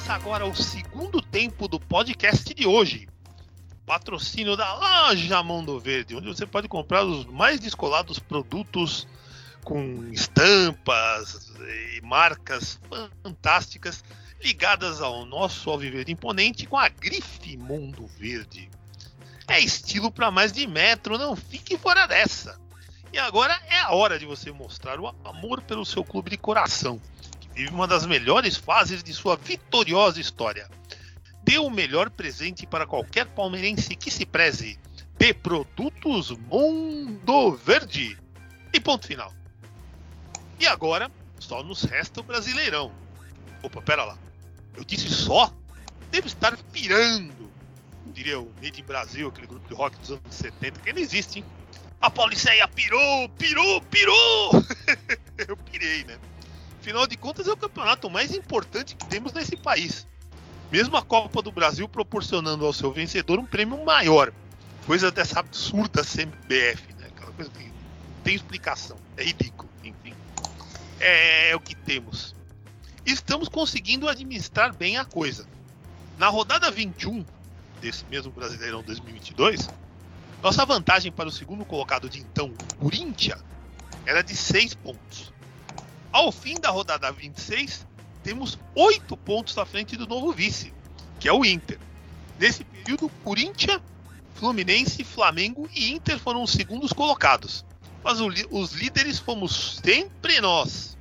Agora o segundo tempo do podcast de hoje. Patrocínio da loja Mundo Verde, onde você pode comprar os mais descolados produtos com estampas e marcas fantásticas ligadas ao nosso Alviverde Imponente com a grife Mundo Verde. É estilo para mais de metro, não fique fora dessa. E agora é a hora de você mostrar o amor pelo seu clube de coração, vive uma das melhores fases de sua vitoriosa história. Dê o melhor presente para qualquer palmeirense que se preze. Dê produtos Mundo Verde. E ponto final. E agora, só nos resta o Brasileirão. Opa, pera lá. Eu disse só? Devo estar pirando. Diria o Made in Brasil, aquele grupo de rock dos anos 70, que não existe, hein? A Pauliceia pirou, pirou, pirou! Eu pirei, né? Afinal de contas, é o campeonato mais importante que temos nesse país. Mesmo a Copa do Brasil proporcionando ao seu vencedor um prêmio maior. Coisa dessa absurda CBF, né? Aquela coisa que tem explicação. É ridículo, enfim. É, é o que temos. Estamos conseguindo administrar bem a coisa. Na rodada 21 desse mesmo Brasileirão 2022, nossa vantagem para o segundo colocado de então, Corinthians, era de 6 pontos. Ao fim da rodada 26, temos 8 pontos à frente do novo vice, que é o Inter. Nesse período, Corinthians, Fluminense, Flamengo e Inter foram os segundos colocados. Mas os líderes fomos sempre nós.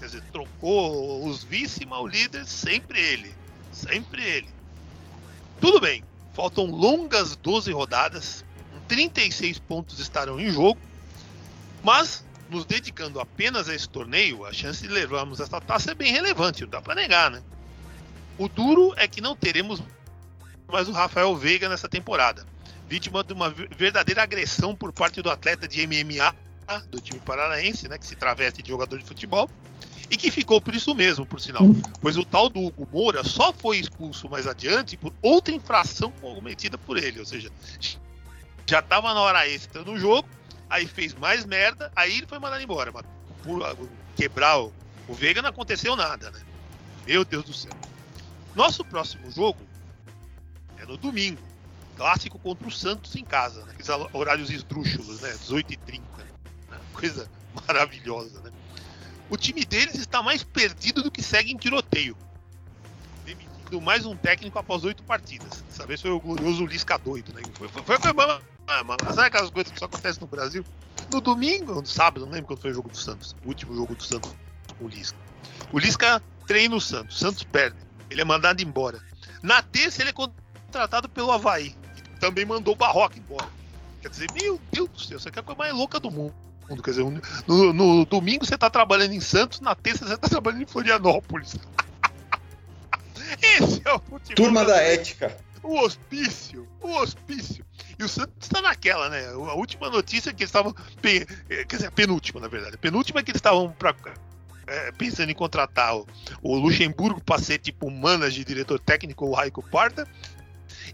Quer dizer, trocou os vice, mas o líder sempre ele. Sempre ele. Tudo bem, faltam longas 12 rodadas 36 pontos estarão em jogo, mas nos dedicando apenas a esse torneio, a chance de levarmos essa taça é bem relevante, não dá para negar, né? O duro é que não teremos mais o Rafael Veiga nessa temporada, vítima de uma verdadeira agressão por parte do atleta de MMA do time paranaense, né, que se traveste de jogador de futebol, e que ficou por isso mesmo, por sinal. Pois o tal do Hugo Moura só foi expulso mais adiante por outra infração cometida por ele, ou seja, já tava na hora extra no jogo, aí fez mais merda, aí ele foi mandado embora. Mas por quebrar o, o Veiga não aconteceu nada, né? Meu Deus do céu. Nosso próximo jogo é no domingo. Clássico contra o Santos em casa, né? Aqueles horários esdrúxulos, né? 18h30. Né? Coisa maravilhosa, né? O time deles está mais perdido do que segue em tiroteio. Demitindo mais um técnico após oito partidas. Dessa vez foi o glorioso Lisca doido, né? Foi, foi, foi, foi ah, mano, sabe aquelas coisas que só acontecem no Brasil? No domingo, no sábado, não lembro quando foi o jogo do Santos. O último jogo do Santos o Lisca. O Lisca treina o Santos. O Santos perde. Ele é mandado embora. Na terça, ele é contratado pelo Havaí. Que também mandou o Barroca embora. Quer dizer, meu Deus do céu, isso aqui é a coisa mais louca do mundo. Quer dizer, no, no domingo você está trabalhando em Santos, na terça você está trabalhando em Florianópolis. Esse é o futebol. Turma da ética. O hospício. O hospício. E o Santos está naquela, né? A última notícia é que eles estavam. Eh, quer dizer, a penúltima, na verdade. A penúltima é que eles estavam é, pensando em contratar o, o Luxemburgo para ser tipo manager, diretor técnico, o Raico Porta.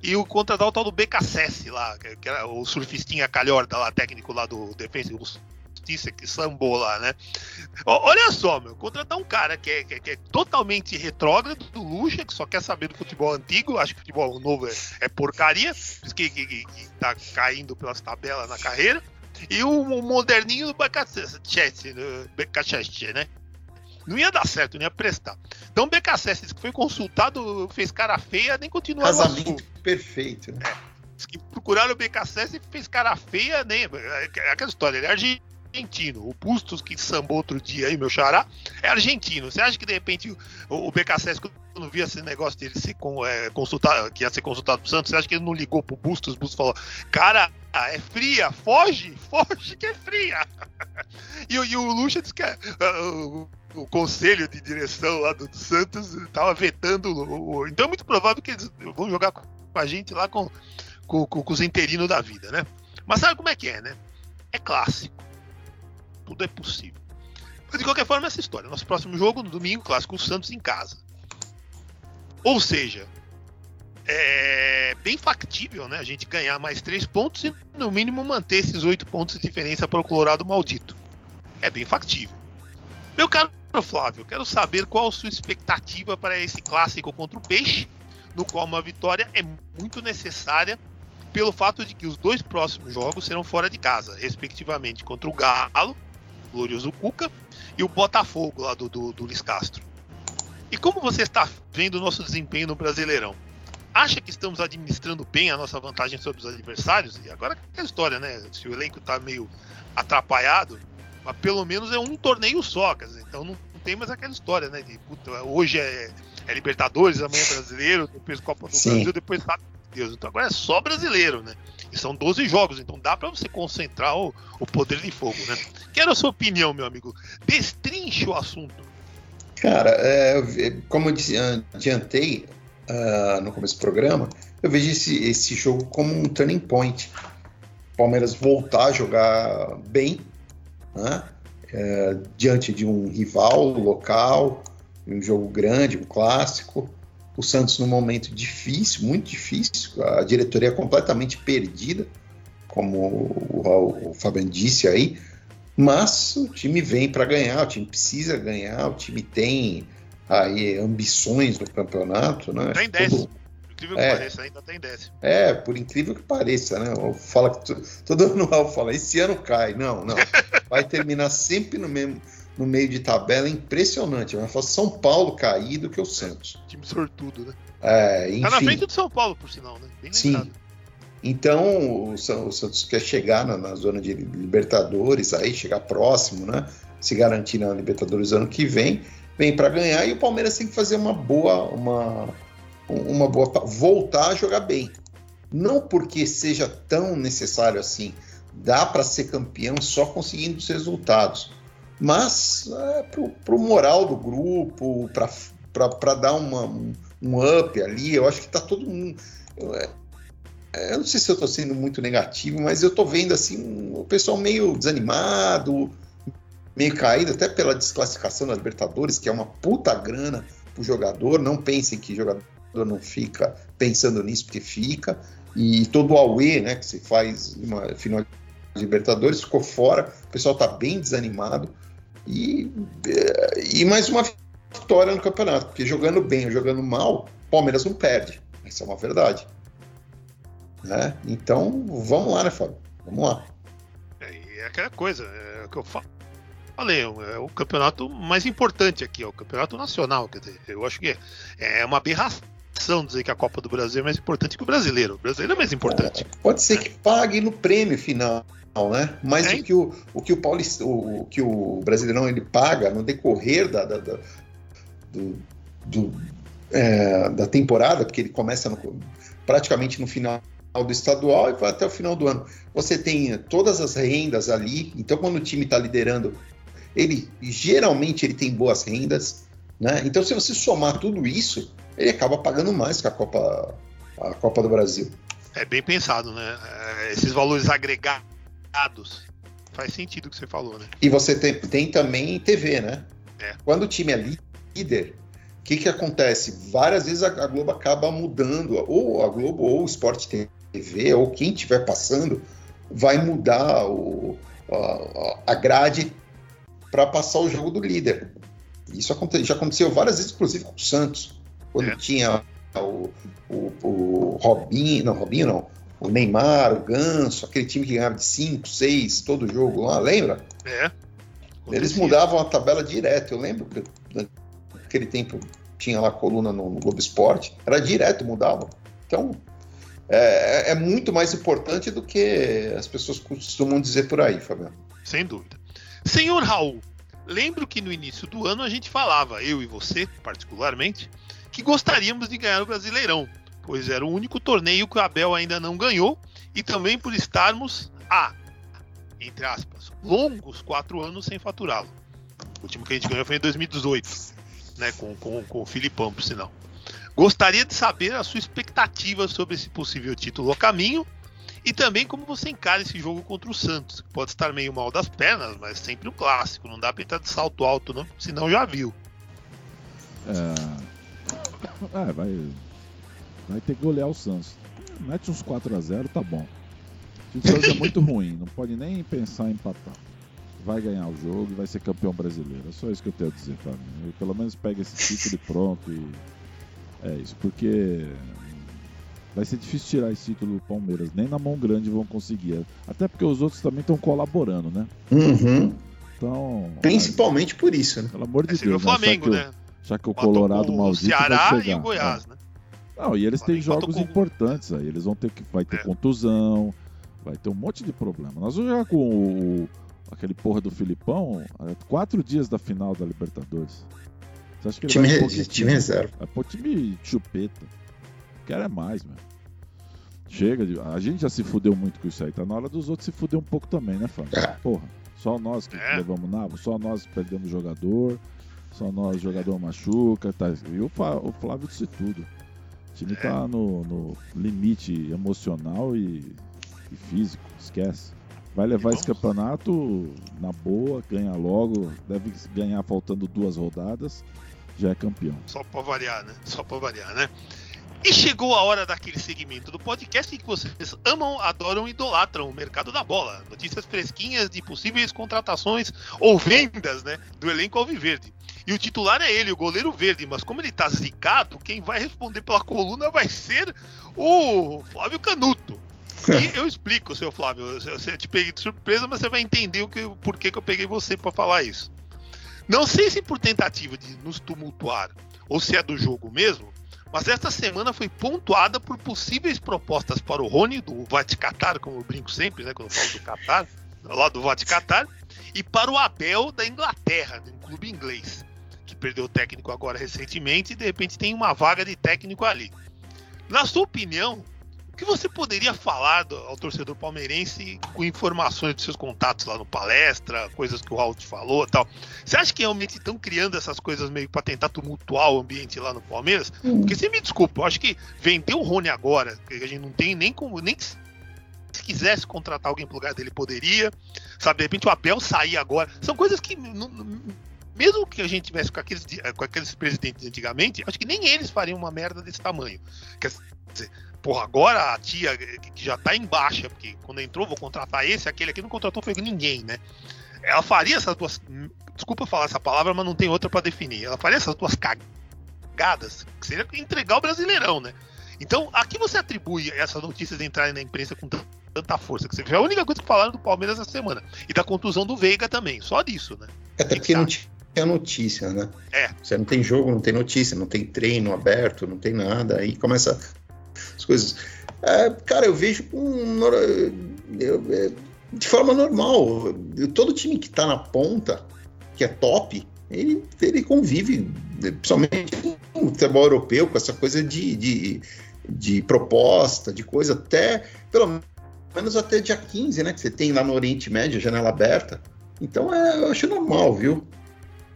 E o contratar o tal do BKSS lá, que era o surfistinha calhorda lá, técnico lá do Defensa Justiça, que sambou lá, né? Olha só, meu, contratar um cara que é, que é, que é totalmente retrógrado do Lucha, que só quer saber do futebol antigo, acho que o futebol novo é, é porcaria, que, que, que, tá caindo pelas tabelas na carreira, e o, o moderninho do BKSS, né? Não ia dar certo, não ia prestar. Então o BKSS que foi consultado, fez cara feia, nem continua Casamento perfeito, né? É. Que procuraram o BKSS e fez cara feia, nem. É aquela história, ele é argentino argentino. O Bustos, que sambou outro dia aí, meu xará, é argentino. Você acha que de repente o, o BKSS, quando via esse negócio dele ser é, consultado, que ia ser consultado pro Santos, você acha que ele não ligou pro Bustos? O Bustos falou: Cara, é fria, foge, foge que é fria. e, e, o Lucha disse que é, o, o, conselho de direção lá do, do Santos estava vetando. O, o, então é muito provável que eles vão jogar com a gente lá com, com, com, com os interinos da vida, né? Mas sabe como é que é, né? É clássico tudo é possível. Mas de qualquer forma, essa história. Nosso próximo jogo, no domingo, clássico o Santos em casa. Ou seja, é bem factível né, a gente ganhar mais três pontos e, no mínimo, manter esses oito pontos de diferença para o Colorado maldito. É bem factível. Meu caro Flávio, quero saber qual a sua expectativa para esse clássico contra o Peixe, no qual uma vitória é muito necessária pelo fato de que os dois próximos jogos serão fora de casa, respectivamente contra o Galo, glorioso Cuca, e o Botafogo lá do, do, do Luiz Castro. E como você está vendo o nosso desempenho no Brasileirão? Acha que estamos administrando bem a nossa vantagem sobre os adversários? E agora é a história, né? Se o elenco está meio atrapalhado, mas pelo menos é um torneio só, quer dizer, então não, não tem mais aquela história, né? De puta, hoje é, é, Libertadores, amanhã é Brasileiro, depois Copa do Sim. Brasil, depois Sabe Deus. Então agora é só brasileiro, né? E são 12 jogos, então dá para você concentrar o, o poder de fogo, né? Quero a sua opinião, meu amigo. Destrinche o assunto. Cara, é, como eu adiantei uh, no começo do programa, eu vejo esse, esse jogo como um turning point. Palmeiras voltar a jogar bem, né? é, diante de um rival local, um jogo grande, um clássico. O Santos num momento difícil, muito difícil, a diretoria completamente perdida, como o, o Fabiano disse aí, mas o time vem para ganhar, o time precisa ganhar, o time tem aí ambições no campeonato, né? Tem décimo. Por incrível que é, pareça, ainda tem décimo. É, por incrível que pareça, né? Fala que todo ano fala, esse ano cai. Não, não. Vai terminar sempre no mesmo no meio de tabela é impressionante. Vai falar São Paulo cair do que o Santos. Time sortudo, né? É, enfim. Tá na frente do São Paulo, por sinal, né? Bem Sim. Então, o, Santos quer chegar na, na, zona de Libertadores, aí chegar próximo, né? Se garantir na Libertadores ano que vem, vem para ganhar e o Palmeiras tem que fazer uma boa, uma, uma boa, voltar a jogar bem. Não porque seja tão necessário assim, dá para ser campeão só conseguindo os resultados, mas é, para o moral do grupo, para dar uma, um, up ali, eu acho que está todo mundo. É, é, eu não sei se eu estou sendo muito negativo, mas eu estou vendo assim o pessoal meio desanimado, meio caído, até pela desclassificação da Libertadores, que é uma puta grana pro jogador. Não pensem que jogador não fica pensando nisso, porque fica. E todo o Aue, né, que se faz uma final de Libertadores, ficou fora. O pessoal está bem desanimado. E, e mais uma vitória no campeonato, porque jogando bem ou jogando mal, Palmeiras não perde. Essa é uma verdade. Né? Então, vamos lá, né, Fábio? Vamos lá. É, é aquela coisa, é o que eu falo. Falei, é o campeonato mais importante aqui, é o campeonato nacional. Quer dizer, eu acho que é, é uma aberração dizer que a Copa do Brasil é mais importante que o brasileiro. O brasileiro é mais importante. É, pode ser que pague no prêmio final, né? Mas é. o que o, o que o Paulista, o, o, que o brasileirão ele paga no decorrer da, da, da do, do é, da temporada, porque ele começa no, praticamente no final do estadual e vai até o final do ano. Você tem todas as rendas ali, então quando o time está liderando, ele geralmente ele tem boas rendas, né? Então se você somar tudo isso, ele acaba pagando mais que a Copa a Copa do Brasil. É bem pensado, né? É, esses valores agregados faz sentido o que você falou, né? E você tem, tem também TV, né? É. Quando o time é líder, o que, que acontece? Várias vezes a, a Globo acaba mudando, ou a Globo ou o Sport TV, ou quem estiver passando, vai mudar o, a, a grade para passar o jogo do líder. Isso aconte, já aconteceu várias vezes, inclusive com o Santos, quando é. tinha o, o, o Robinho, não, Robinho não, o Neymar, o Ganso, aquele time que ganhava de 5, 6 todo jogo lá, lembra? É. Eles mudavam a tabela direto. Eu lembro que naquele tempo tinha lá a coluna no, no Globo Esporte, era direto, mudava. Então, é, é, muito mais importante do que as pessoas costumam dizer por aí, Fabiano. Sem dúvida. Senhor Raul, lembro que no início do ano a gente falava, eu e você particularmente, que gostaríamos de ganhar o Brasileirão, pois era o único torneio que o Abel ainda não ganhou e também por estarmos a, entre aspas, longos quatro anos sem faturá-lo. O último que a gente ganhou foi em 2018, né, com, com, com o Filipão, por sinal. Gostaria de saber a sua expectativa sobre esse possível título ao caminho e também como você encara esse jogo contra o Santos, que pode estar meio mal das pernas, mas sempre um clássico, não dá pra entrar de salto alto, não, senão já viu. É, é vai, vai ter que golear o Santos. Mete uns 4 a 0 tá bom. O Santos é muito ruim, não pode nem pensar em empatar. vai ganhar o jogo e vai ser campeão brasileiro. É só isso que eu tenho a dizer, Fábio. Pelo menos pega esse título e pronto. E é isso, porque vai ser difícil tirar esse título do Palmeiras. Nem na mão grande vão conseguir. Até porque os outros também estão colaborando, né? Uhum. Então. Principalmente por isso, né? Pelo amor de Esse Deus. o Flamengo, né? né? Já que o Botou Colorado o maldito Ceará vai chegar. e o Goiás, É. né? Não, e eles têm jogos com- importantes aí. Eles vão ter que. Vai ter É. contusão, vai ter um monte de problema. Nós vamos jogar com o, aquele porra do Filipão a quatro dias da final da Libertadores. Você acha que ele Time, vai que time reserva. Vai pôr time chupeta. Quero é mais, meu. Chega, de- a gente já se fudeu muito com isso aí. Tá na hora dos outros se fuder um pouco também, né, Fábio? É. Porra, só nós que É. levamos nabo, só nós perdemos jogador, só nós o jogador machuca, tá? E o Flávio disse tudo. Time tá no, no limite emocional e, e físico, esquece. Vai levar esse campeonato na boa, ganha logo, deve ganhar faltando duas rodadas, já é campeão. Só pra variar, né? Só pra variar, né? E chegou a hora daquele segmento do podcast que vocês amam, adoram e idolatram o mercado da bola. Notícias fresquinhas de possíveis contratações ou vendas, né? Do elenco Alviverde. E o titular é ele, o goleiro verde, mas como ele tá zicado, quem vai responder pela coluna vai ser o Flávio Canuto. E eu explico, seu Flávio. Eu te peguei de surpresa, mas você vai entender o que, por que, que eu peguei você pra falar isso. Não sei se por tentativa de nos tumultuar ou se é do jogo mesmo, mas esta semana foi pontuada por possíveis propostas para o Rony, do Vaticatar, como eu brinco sempre, né, quando eu falo do Qatar, lá do Vaticatar, e para o Abel da Inglaterra, de um clube inglês, que perdeu o técnico agora recentemente e de repente tem uma vaga de técnico ali. Na sua opinião, o que você poderia falar do- ao torcedor palmeirense com informações dos seus contatos lá no palestra, coisas que o Raul te falou e tal? Você acha que realmente estão criando essas coisas meio para tentar tumultuar o ambiente lá no Palmeiras? Porque você me desculpa, eu acho que vender o Rony agora, que a gente não tem nem como. Nem se quisesse contratar alguém pro lugar dele, poderia. Sabe, de repente o Abel sair agora. São coisas que. não- mesmo que a gente tivesse com aqueles, di- com aqueles presidentes antigamente, acho que nem eles fariam uma merda desse tamanho. Quer dizer, porra, agora a tia que já tá em baixa, porque quando entrou, vou contratar esse, aquele aqui não contratou foi ninguém, né? Ela faria essas duas. Desculpa falar essa palavra, mas não tem outra pra definir. Ela faria essas duas cagadas, que seria entregar o brasileirão, né? Então, a que você atribui essas notícias entrarem na imprensa com tan- tanta força? Que você vê a única coisa que falaram do Palmeiras essa semana. E da contusão do Veiga também. Só disso, né? Até porque não tinha notícia, né? É. Você não tem jogo, não tem notícia, não tem treino aberto, não tem nada. Aí começa as coisas. É, cara, eu vejo nor- eu- é, de forma normal. Todo time que tá na ponta, que é top, ele, ele convive, principalmente no futebol europeu, com essa coisa de, de, de proposta, de coisa, até pelo menos até dia 15, né? Que você tem lá no Oriente Médio, janela aberta. Então é, eu acho normal, viu?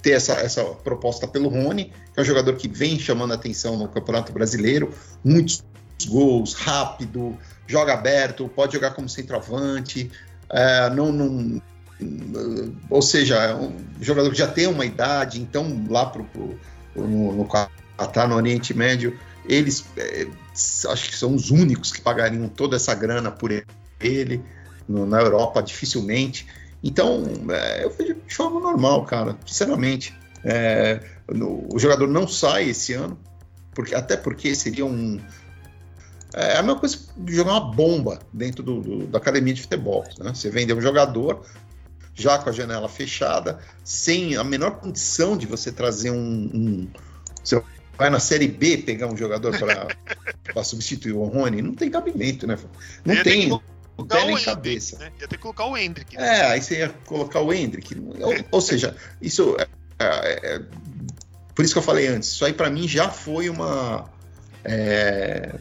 Ter essa, essa proposta pelo Rony, que é um jogador que vem chamando atenção no Campeonato Brasileiro, muitos gols, rápido, joga aberto, pode jogar como centroavante, é, não, não, ou seja, é um jogador que já tem uma idade, então lá pro, pro no, no no Oriente Médio, eles é, acho que são os únicos que pagariam toda essa grana por ele, no, na Europa dificilmente. Então, é, eu vejo de forma normal, cara, sinceramente. É, no, o jogador não sai esse ano, porque, até porque seria um. É a mesma coisa que jogar uma bomba dentro do, do, da academia de futebol. Né? Você vender um jogador já com a janela fechada, sem a menor condição de você trazer um. um você vai na Série B pegar um jogador para substituir o Rony, não tem cabimento, né? Não Ia tem. que Não nem o cabeça. Hendrick, né? Ia ter que colocar o Hendrick. né? É, aí você ia colocar o Hendrick. Ou, ou seja, isso. É, é, é, por isso que eu falei antes, isso aí para mim já foi uma. é,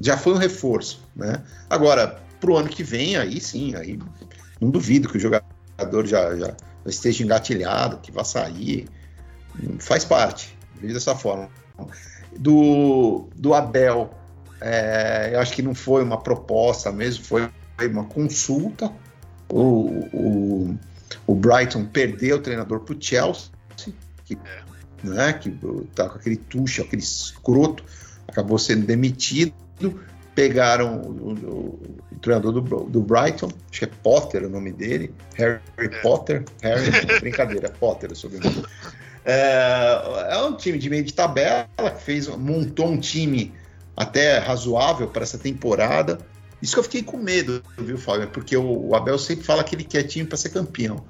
já foi um reforço, né? Agora, pro ano que vem, aí sim, aí não duvido que o jogador já, já, já esteja engatilhado, que vá sair. Faz parte, vejo dessa forma. Do, do Abel, é, eu acho que não foi uma proposta mesmo, foi uma consulta. O, o, o Brighton perdeu o treinador para o Chelsea, que, né, que tá com aquele tucho, aquele escroto, acabou sendo demitido. pegaram o, o, o treinador do, do, Brighton, acho que é Potter o nome dele, Harry é. Potter, Harry, brincadeira, Potter o sobrenome. É, é um time de meio de tabela que fez, montou um time até razoável para essa temporada. Isso que eu fiquei com medo, viu, Fábio? Porque o, Abel sempre fala que ele quer time para ser campeão.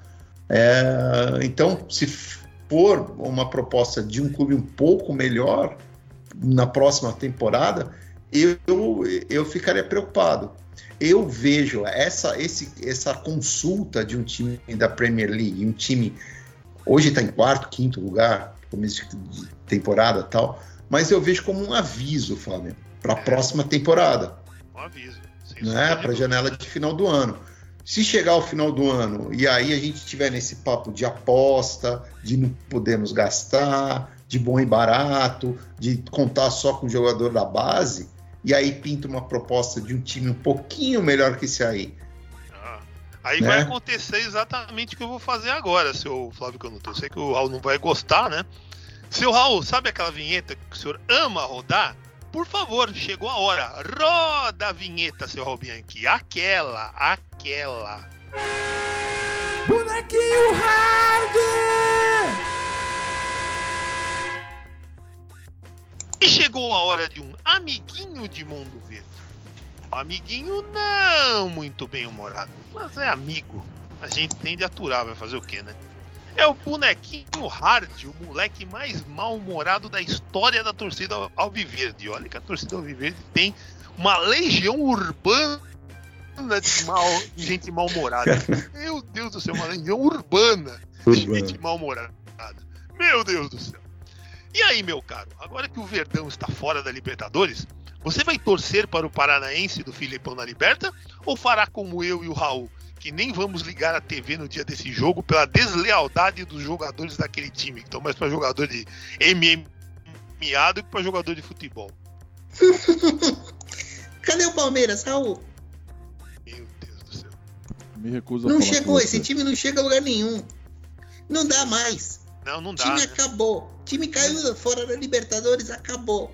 É, então, se for uma proposta de um clube um pouco melhor na próxima temporada, eu, eu ficaria preocupado. Eu vejo essa, esse, essa consulta de um time da Premier League, um time hoje está em quarto, quinto lugar, começo de temporada tal, mas eu vejo como um aviso, Fábio, para a é. próxima temporada. Um aviso. Né, para a janela de final do ano. Se chegar ao final do ano e aí a gente tiver nesse papo de aposta, de não podemos gastar, de bom e barato, de contar só com o jogador da base, e aí pinta uma proposta de um time um pouquinho melhor que esse aí. Ah, aí né? vai acontecer exatamente o que eu vou fazer agora, seu Flávio Canuto. Eu sei que o Raul não vai gostar, né? Seu Raul, sabe aquela vinheta que o senhor ama rodar? Por favor, chegou a hora. Roda a vinheta, seu Raul Bianchi. Aquela, aquela. Bonequinho hard! E chegou a hora de um amiguinho de mundo verde. Um amiguinho não muito bem humorado, mas é amigo. A gente tem de aturar, vai fazer o quê, né? É o bonequinho Hard, o moleque mais mal-humorado da história da torcida Alviverde. Olha que a torcida Alviverde tem uma legião urbana de, mal, de gente mal-humorada. Meu Deus do céu, uma legião urbana de gente mal-humorada. Meu Deus do céu. E aí, meu caro, agora que o Verdão está fora da Libertadores, você vai torcer para o Paranaense do Filipão na Liberta ou fará como eu e o Raul? Que nem vamos ligar a TV no dia desse jogo pela deslealdade dos jogadores daquele time, que estão mais para jogador de MMA do que para jogador de futebol. Cadê o Palmeiras, Raul? Meu Deus do céu. Me recuso Não chegou, esse time não chega a lugar nenhum. Não dá mais. Não, não dá. O time né? acabou. O time caiu fora da Libertadores, acabou.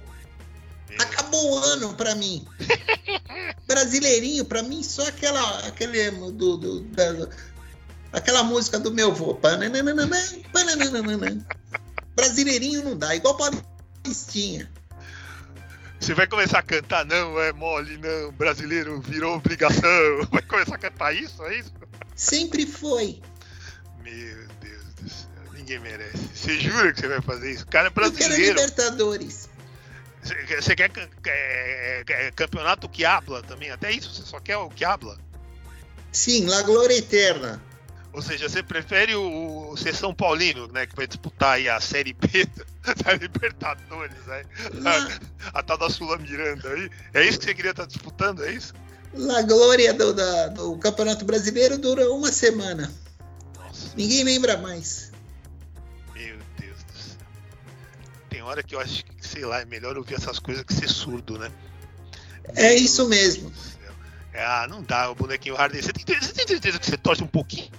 Acabou o ano para mim. Brasileirinho, para mim, só aquela, aquele do, do da, aquela música do meu vô. Brasileirinho não dá, igual Paulistinha. Você vai começar a cantar, não, é mole, não, brasileiro virou obrigação. Vai começar a cantar isso, é isso? Sempre foi. Meu Deus do céu, ninguém merece. Você jura que você vai fazer isso? O cara é brasileiro. Eu quero Libertadores. Você quer é, é, campeonato que habla também? Até isso, você só quer o que habla? Sim, La Glória Eterna. Ou seja, você prefere o, o ser São Paulino, né? Que vai disputar aí a Série B da Libertadores, né? A, a, tal da Sula Miranda aí. É isso que você queria estar disputando, é isso? La Glória do, da, do Campeonato Brasileiro dura uma semana. Nossa. Ninguém lembra mais. Hora que eu acho que sei lá, é melhor ouvir essas coisas que ser surdo, né? É isso mesmo. É, ah, não dá, o bonequinho Harden. Você tem, você tem certeza que você torce um pouquinho,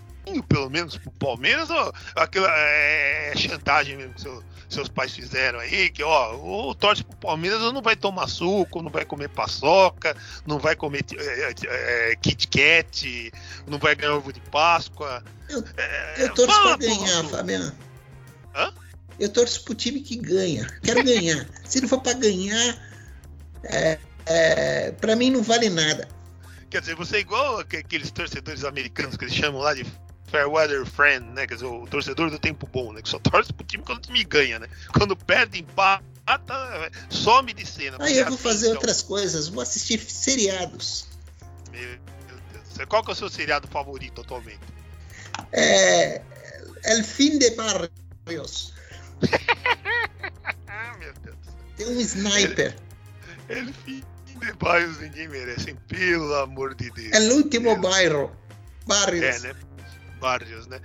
pelo menos, pro Palmeiras? Ou aquilo é, chantagem mesmo que seu, seus pais fizeram aí? Que, ó, o torce pro Palmeiras não vai tomar suco, não vai comer paçoca, não vai comer é, é, é Kit Kat, não vai ganhar ovo de Páscoa. Eu, é, eu torço pra ganhar, Fabiano. Eu torço pro time que ganha. Quero ganhar. Se não for para ganhar, é, é, para mim não vale nada. Quer dizer, você é igual aqueles torcedores americanos que eles chamam lá de Fairweather Friend, né? Quer dizer, o torcedor do tempo bom, né? Que só torce pro time quando o time ganha, né? Quando perde, empata, some de cena. Aí eu vou assim, fazer então. outras coisas, vou assistir seriados. Meu Deus. Qual que é o seu seriado favorito atualmente? É. El Fim de Barrios. Meu Deus. Tem um sniper. Ele, ele de bairros ninguém merece, pelo amor de Deus. É o último bairro. Barrios. É, né? Barrios, né?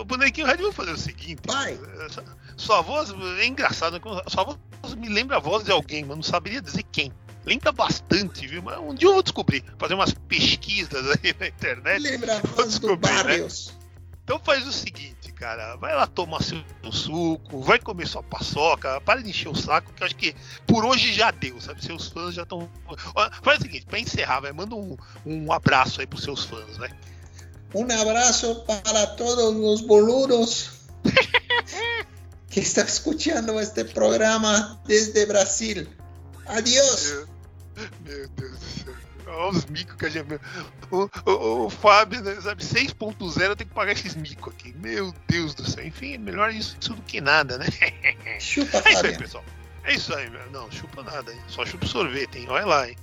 O bonequinho Red, vou fazer o seguinte. Vai. Sua voz é engraçada. Sua voz me lembra a voz de alguém, mas não saberia dizer quem. Lembra bastante, viu? Mas um dia eu vou descobrir. Fazer umas pesquisas aí na internet. Lembra a voz do né? Barrios. Né? Então faz o seguinte cara. Vai lá tomar seu suco, vai comer sua paçoca, para de encher o saco, que eu acho que por hoje já deu, sabe? Seus fãs já estão. Faz o seguinte, para encerrar, vai, manda um, um abraço aí pros seus fãs, vai. Um abraço para todos os boludos que estão escutando este programa desde Brasil. Adiós. Meu Deus do céu. Olha os micos que a gente. O, o, o Fábio, né, sabe, 6.0 tem que pagar esses micos aqui. Meu Deus do céu. Enfim, é melhor isso, isso do que nada, né? Chupa, É isso aí, pessoal. É isso aí, meu. Não, chupa nada, hein? Só chupa sorvete, hein? Olha lá, hein?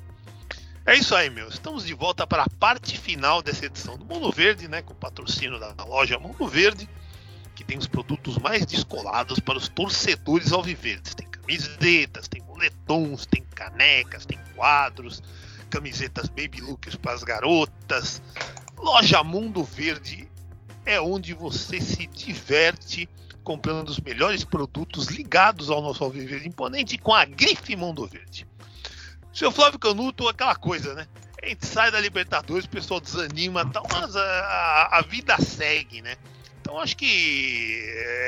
É isso aí, meu. Estamos de volta para a parte final dessa edição do Mundo Verde, né? Com o patrocínio da loja Mundo Verde, que tem os produtos mais descolados para os torcedores alviverdes. Tem camisetas, tem moletons, tem canecas, tem quadros, camisetas baby looks para as garotas. Loja Mundo Verde é onde você se diverte comprando os melhores produtos ligados ao nosso Alviverde Imponente com a grife Mundo Verde. Seu Flávio Canuto, aquela coisa, né? A gente sai da Libertadores, o pessoal desanima, tal, mas a, a vida segue, né? Então acho que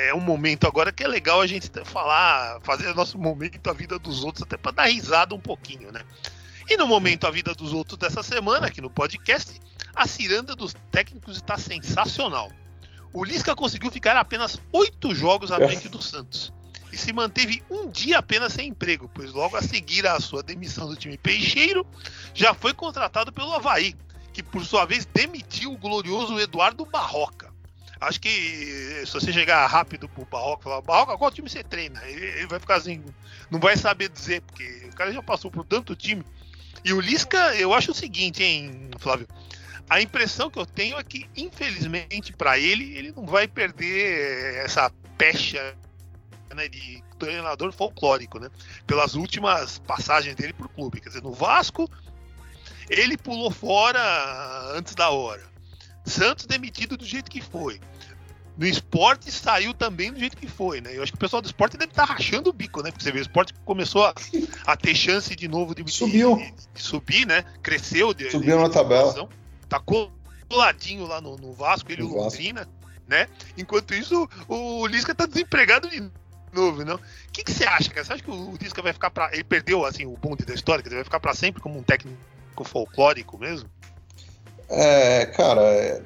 é um momento agora que é legal a gente falar, fazer nosso momento a vida dos outros, até para dar risada um pouquinho, né? E no momento a vida dos outros dessa semana, aqui no podcast, a ciranda dos técnicos está sensacional. O Lisca conseguiu ficar apenas oito jogos à frente do Santos e se manteve um dia apenas sem emprego, pois logo a seguir à sua demissão do time peixeiro, já foi contratado pelo Havaí, que por sua vez demitiu o glorioso Eduardo Barroca. Acho que se você chegar rápido pro Barroca e falar, Barroca, qual time você treina? Ele, ele, vai ficar assim, não vai saber dizer, porque o cara já passou por tanto time. E o Lisca, eu acho o seguinte, hein, Flávio? A impressão que eu tenho é que, infelizmente, para ele, ele não vai perder essa pecha né, de treinador folclórico, né? Pelas últimas passagens dele pro clube. Quer dizer, no Vasco, ele pulou fora antes da hora. Santos demitido do jeito que foi. No esporte saiu também do jeito que foi, né? Eu acho que o pessoal do esporte deve estar rachando o bico, né? Porque você vê, o esporte começou a, a ter chance de novo de, Subiu. de, de subir, né? Cresceu. De, Subiu na tabela. Tá coladinho lá no, no Vasco, ele e o Londrina, né? Enquanto isso, o Lisca tá desempregado de novo, não? O que, que você acha, cara? Você acha que o Lisca vai ficar para Ele perdeu, assim, o bonde da história? Quer dizer, vai ficar para sempre como um técnico folclórico mesmo? É, cara, é,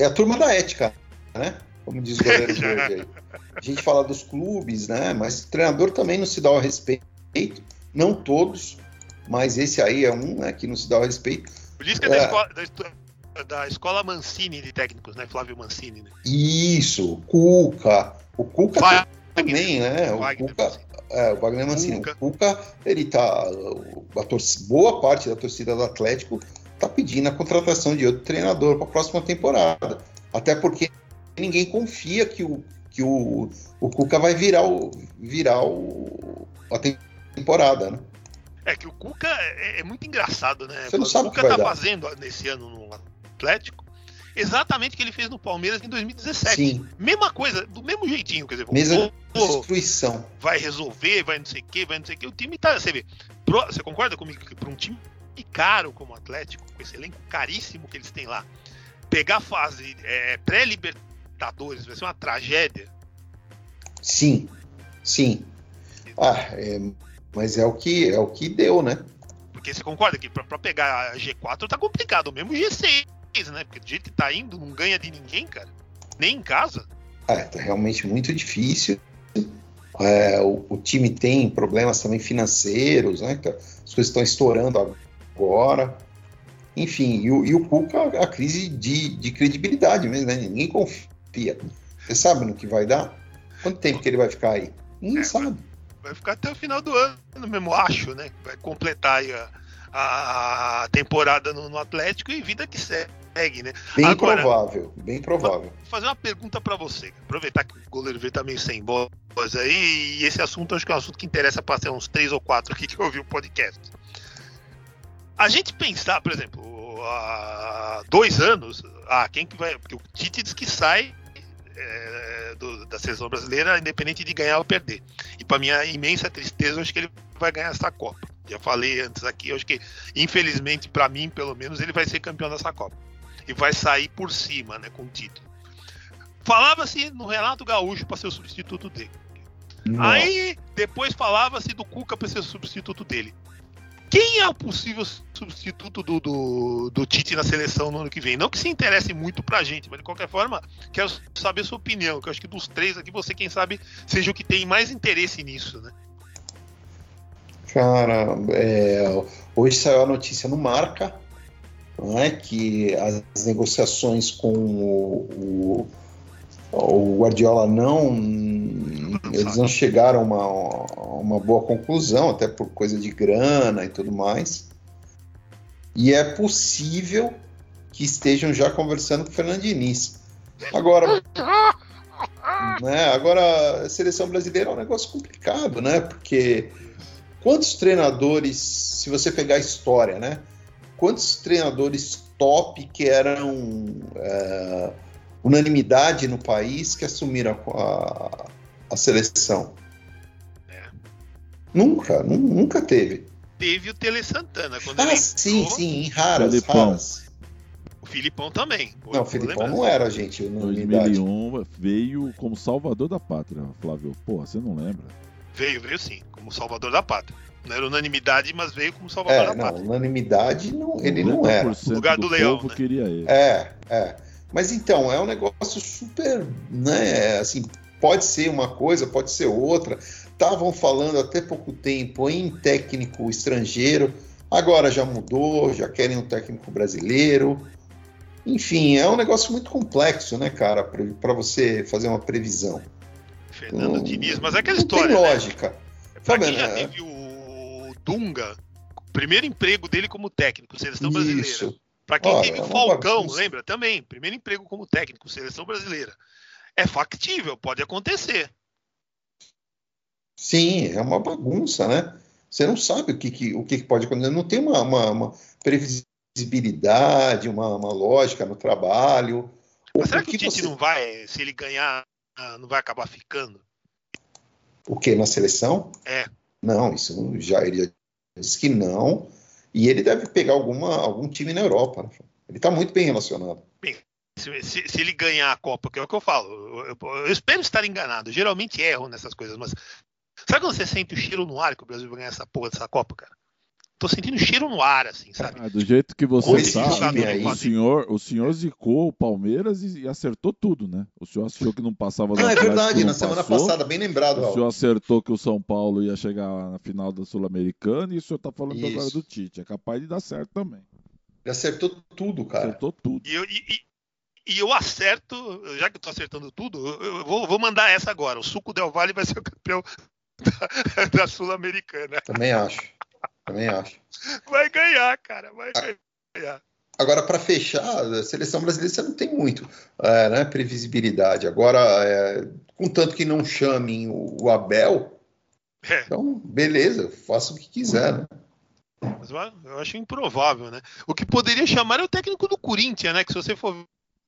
é a turma da ética, né? Como diz o goleiro de hoje aí. A gente fala dos clubes, né? Mas o treinador também não se dá o respeito. Não todos, mas esse aí é um né, que não se dá o respeito. O Lisca é da, escola, da, da escola Mancini de técnicos, né? Flávio Mancini, né? Isso, o Cuca. O Cuca também, né? O Wagner Cuca. É, o Wagner Mancini. O Cuca, ele tá. A torcida, boa parte da torcida do Atlético tá pedindo a contratação de outro treinador para a próxima temporada. Até porque ninguém confia que o, que o, o Cuca vai virar, o, virar o, a temporada, né? É que o Cuca é, é muito engraçado, né? Você não o sabe o Cuca que vai tá dar. fazendo nesse ano no Atlético exatamente o que ele fez no Palmeiras em 2017. Sim, Mesma coisa, do mesmo jeitinho, quer dizer, mesma destruição. vai resolver, vai não sei o que, vai não sei o que. O time tá. Você vê, pro- você concorda comigo que para um time caro como o Atlético, com esse elenco caríssimo que eles têm lá, pegar a fase é, pré-Libertadores vai ser uma tragédia? Sim, sim. Ah, é, mas é o que é o que deu, né? Porque você concorda que para pegar a G4 tá complicado, mesmo G6, né? Porque do jeito que tá indo, não ganha de ninguém, cara. Nem em casa. É, tá realmente muito difícil. É, o, o time tem problemas também financeiros, né? que As coisas estão estourando agora. Enfim, e o, e o Cuca, a crise de, de credibilidade mesmo, né? Ninguém confia. Você sabe no que vai dar? Quanto tempo que ele vai ficar aí? Ninguém É, sabe. Vai ficar até o final do ano mesmo, acho, né? Vai completar aí a, a temporada no, no Atlético e vida que segue, né? Bem Agora- provável, bem provável. Vou fazer uma pergunta pra você. Aproveitar que o goleiro V tá meio sem voz aí, e esse assunto acho que é um assunto que interessa pra ser uns três ou quatro aqui que ouviu o podcast. A gente pensar, por exemplo, há dois anos, ah, quem que vai. Porque o Tite diz que sai é, do- da seleção brasileira, independente de ganhar ou perder. E para minha imensa tristeza, eu acho que ele vai ganhar essa Copa. Já falei antes aqui, eu acho que, infelizmente, para mim, pelo menos, ele vai ser campeão dessa Copa. E vai sair por cima, né, com o título. falava-se no Renato Gaúcho para ser o substituto dele. Aí depois falava-se do Cuca para ser o substituto dele. Quem é o possível substituto do, do, do, Tite na seleção no ano que vem? Não que se interesse muito pra gente, mas de qualquer forma, quero saber sua opinião. Que eu acho que dos três aqui, você, quem sabe, seja o que tem mais interesse nisso, né? Cara, é, hoje saiu a notícia no Marca, é, que as negociações com o, o, o Guardiola não eles não chegaram a uma, uma boa conclusão, até por coisa de grana e tudo mais. E é possível que estejam já conversando com o Fernando Diniz. Agora, né, agora a seleção brasileira é um negócio complicado, né? Porque quantos treinadores, se você pegar a história, né? Quantos treinadores top que eram é, unanimidade no país que assumiram a, a seleção. É. Nunca, nunca teve. Teve o Tele Santana. Quando ah, sim, entrou, sim, raras, Filipão. raras. O Filipão também. Não, o Filipão não era, gente. Em 2001 veio como salvador da pátria, Flávio. Pô, você não lembra? Veio, veio sim, como salvador da pátria. Não era unanimidade, mas veio como salvador é, da não, pátria. Unanimidade, não, ele não era. O lugar do, do leão. Né? queria ele. É, é. Mas então, é um negócio super, né, assim, Pode ser uma coisa, pode ser outra. Estavam falando até pouco tempo em técnico estrangeiro, agora já mudou, já querem um técnico brasileiro. Enfim, é um negócio muito complexo, né, cara, para você fazer uma previsão. Fernando hum, Diniz, mas é aquela história. Tem né? lógica. Né? Pra quem já teve o Dunga, primeiro emprego dele como técnico, seleção Isso. Para quem Olha, teve o é Falcão, lembra? Também, primeiro emprego como técnico, seleção brasileira é factível, pode acontecer. Sim, é uma bagunça, né? Você não sabe o que, que o que pode acontecer, não tem uma, uma, uma previsibilidade, uma, uma, lógica no trabalho. Mas será que, que o Tite você... não vai, se ele ganhar, não vai acabar ficando? O que, na seleção? É. Não, isso já ele disse que não. E ele deve pegar alguma, algum time na Europa. Né? Ele está muito bem relacionado. Bem, se, se, se, ele ganhar a Copa, que é o que eu falo, eu, eu, eu espero estar enganado. Geralmente erro nessas coisas, mas sabe quando você sente o cheiro no ar que o Brasil vai ganhar essa porra dessa Copa, cara? Tô sentindo o cheiro no ar, assim, sabe? Ah, do jeito que você sabe, o senhor, o senhor zicou o Palmeiras e, e, acertou tudo, né? O senhor achou que não passava da Ah, é verdade, na semana passada, bem lembrado. O senhor acertou que o São Paulo ia chegar na final da Sul-Americana e o senhor tá falando Isso. agora do Tite. É capaz de dar certo também. Ele acertou tudo, cara. Acertou tudo. E, eu, e, e eu acerto, já que eu tô acertando tudo, eu vou, vou mandar essa agora. O Suco Del Valle vai ser o campeão da, da Sul-Americana. Também acho. Também acho. Vai ganhar, cara. Vai a, ganhar. Agora, para fechar, a seleção brasileira você não tem muito é, né, previsibilidade. Agora, é, contanto que não chamem o, o Abel, é. então, beleza, faça o que quiser, né? Mas eu acho improvável, né? O que poderia chamar é o técnico do Corinthians, né? Que se você for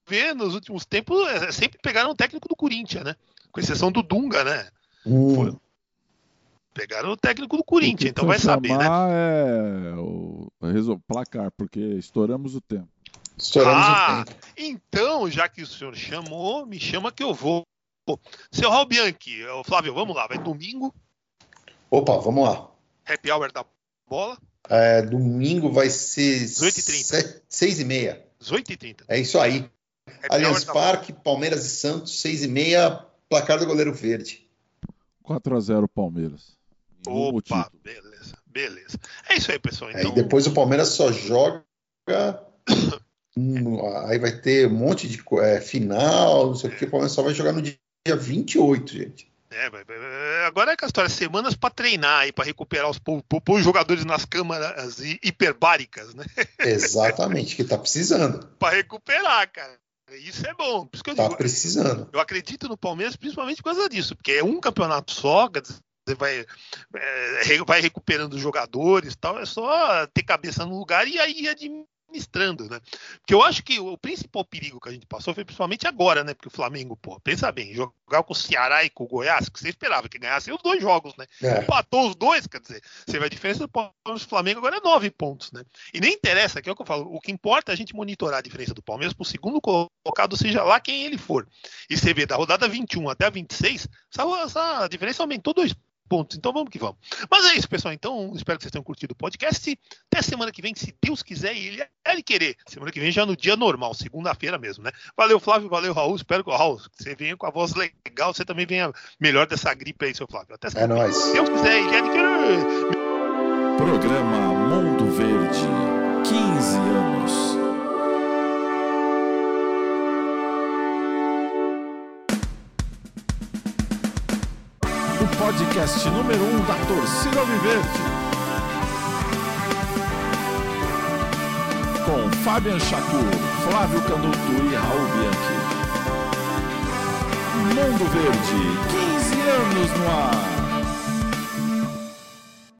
vê nos últimos tempos, é, sempre pegaram o técnico do Corinthians, né? Com exceção do Dunga, né? Hum. Pegaram o técnico do Corinthians, então vai saber, né? É o placar, porque estouramos o tempo. Estouramos ah, o tempo. Então, já que o senhor chamou, me chama que eu vou. Seu Raul Bianchi, Flávio, vamos lá, vai domingo. Opa, vamos lá. Happy hour da bola. É, domingo vai ser 18h30. 6h30. 18h30. É isso aí. É Allianz Parque, Palmeiras e Santos, 6 e meia, placar do goleiro verde. 4 a 0 Palmeiras. Opa, beleza, beleza. É isso aí, pessoal. Então... Aí depois o Palmeiras só joga. aí vai ter um monte de é, final, não sei o que. O Palmeiras só vai jogar no dia 28, gente. É, agora é que a história, semanas para treinar e para recuperar os, os jogadores nas câmaras hiperbáricas, né? Exatamente, que tá precisando. para recuperar, cara. Isso é bom. Por isso que eu tá digo, precisando. Eu acredito no Palmeiras principalmente por causa disso, porque é um campeonato só, você vai, é, vai recuperando os jogadores tal, é só ter cabeça no lugar e aí administrando, né? Porque eu acho que o principal perigo que a gente passou foi principalmente agora, né? Porque o Flamengo, pô, pensa bem, jogar com o Ceará e com o Goiás, que você esperava que ganhasse os dois jogos, né? É. Empatou os dois, quer dizer, você vai a diferença do Palmeiras Flamengo agora é nove pontos, né? E nem interessa, que é o que eu falo, o que importa é a gente monitorar a diferença do Palmeiras pro segundo colocado, seja lá quem ele for. E você vê da rodada 21 até a 26, essa, essa diferença aumentou dois pontos. Então vamos que vamos. Mas é isso, pessoal. Então, espero que vocês tenham curtido o podcast. Até semana que vem, se Deus quiser e ele, ele querer. Semana que vem já no dia normal, segunda-feira mesmo, né? Valeu, Flávio. Valeu, Raul. Espero que, Raul, você venha com a voz legal. Você também venha melhor dessa gripe aí, seu Flávio. Até semana. É nóis. Se Deus quiser e ele querer. Programa Mundo Verde. 15 anos. Podcast número 1 um da torcida Alviverde. Com Fabian Chacur, Flávio Canuto e Raul Bianchi. Mundo Verde, 15 anos no ar.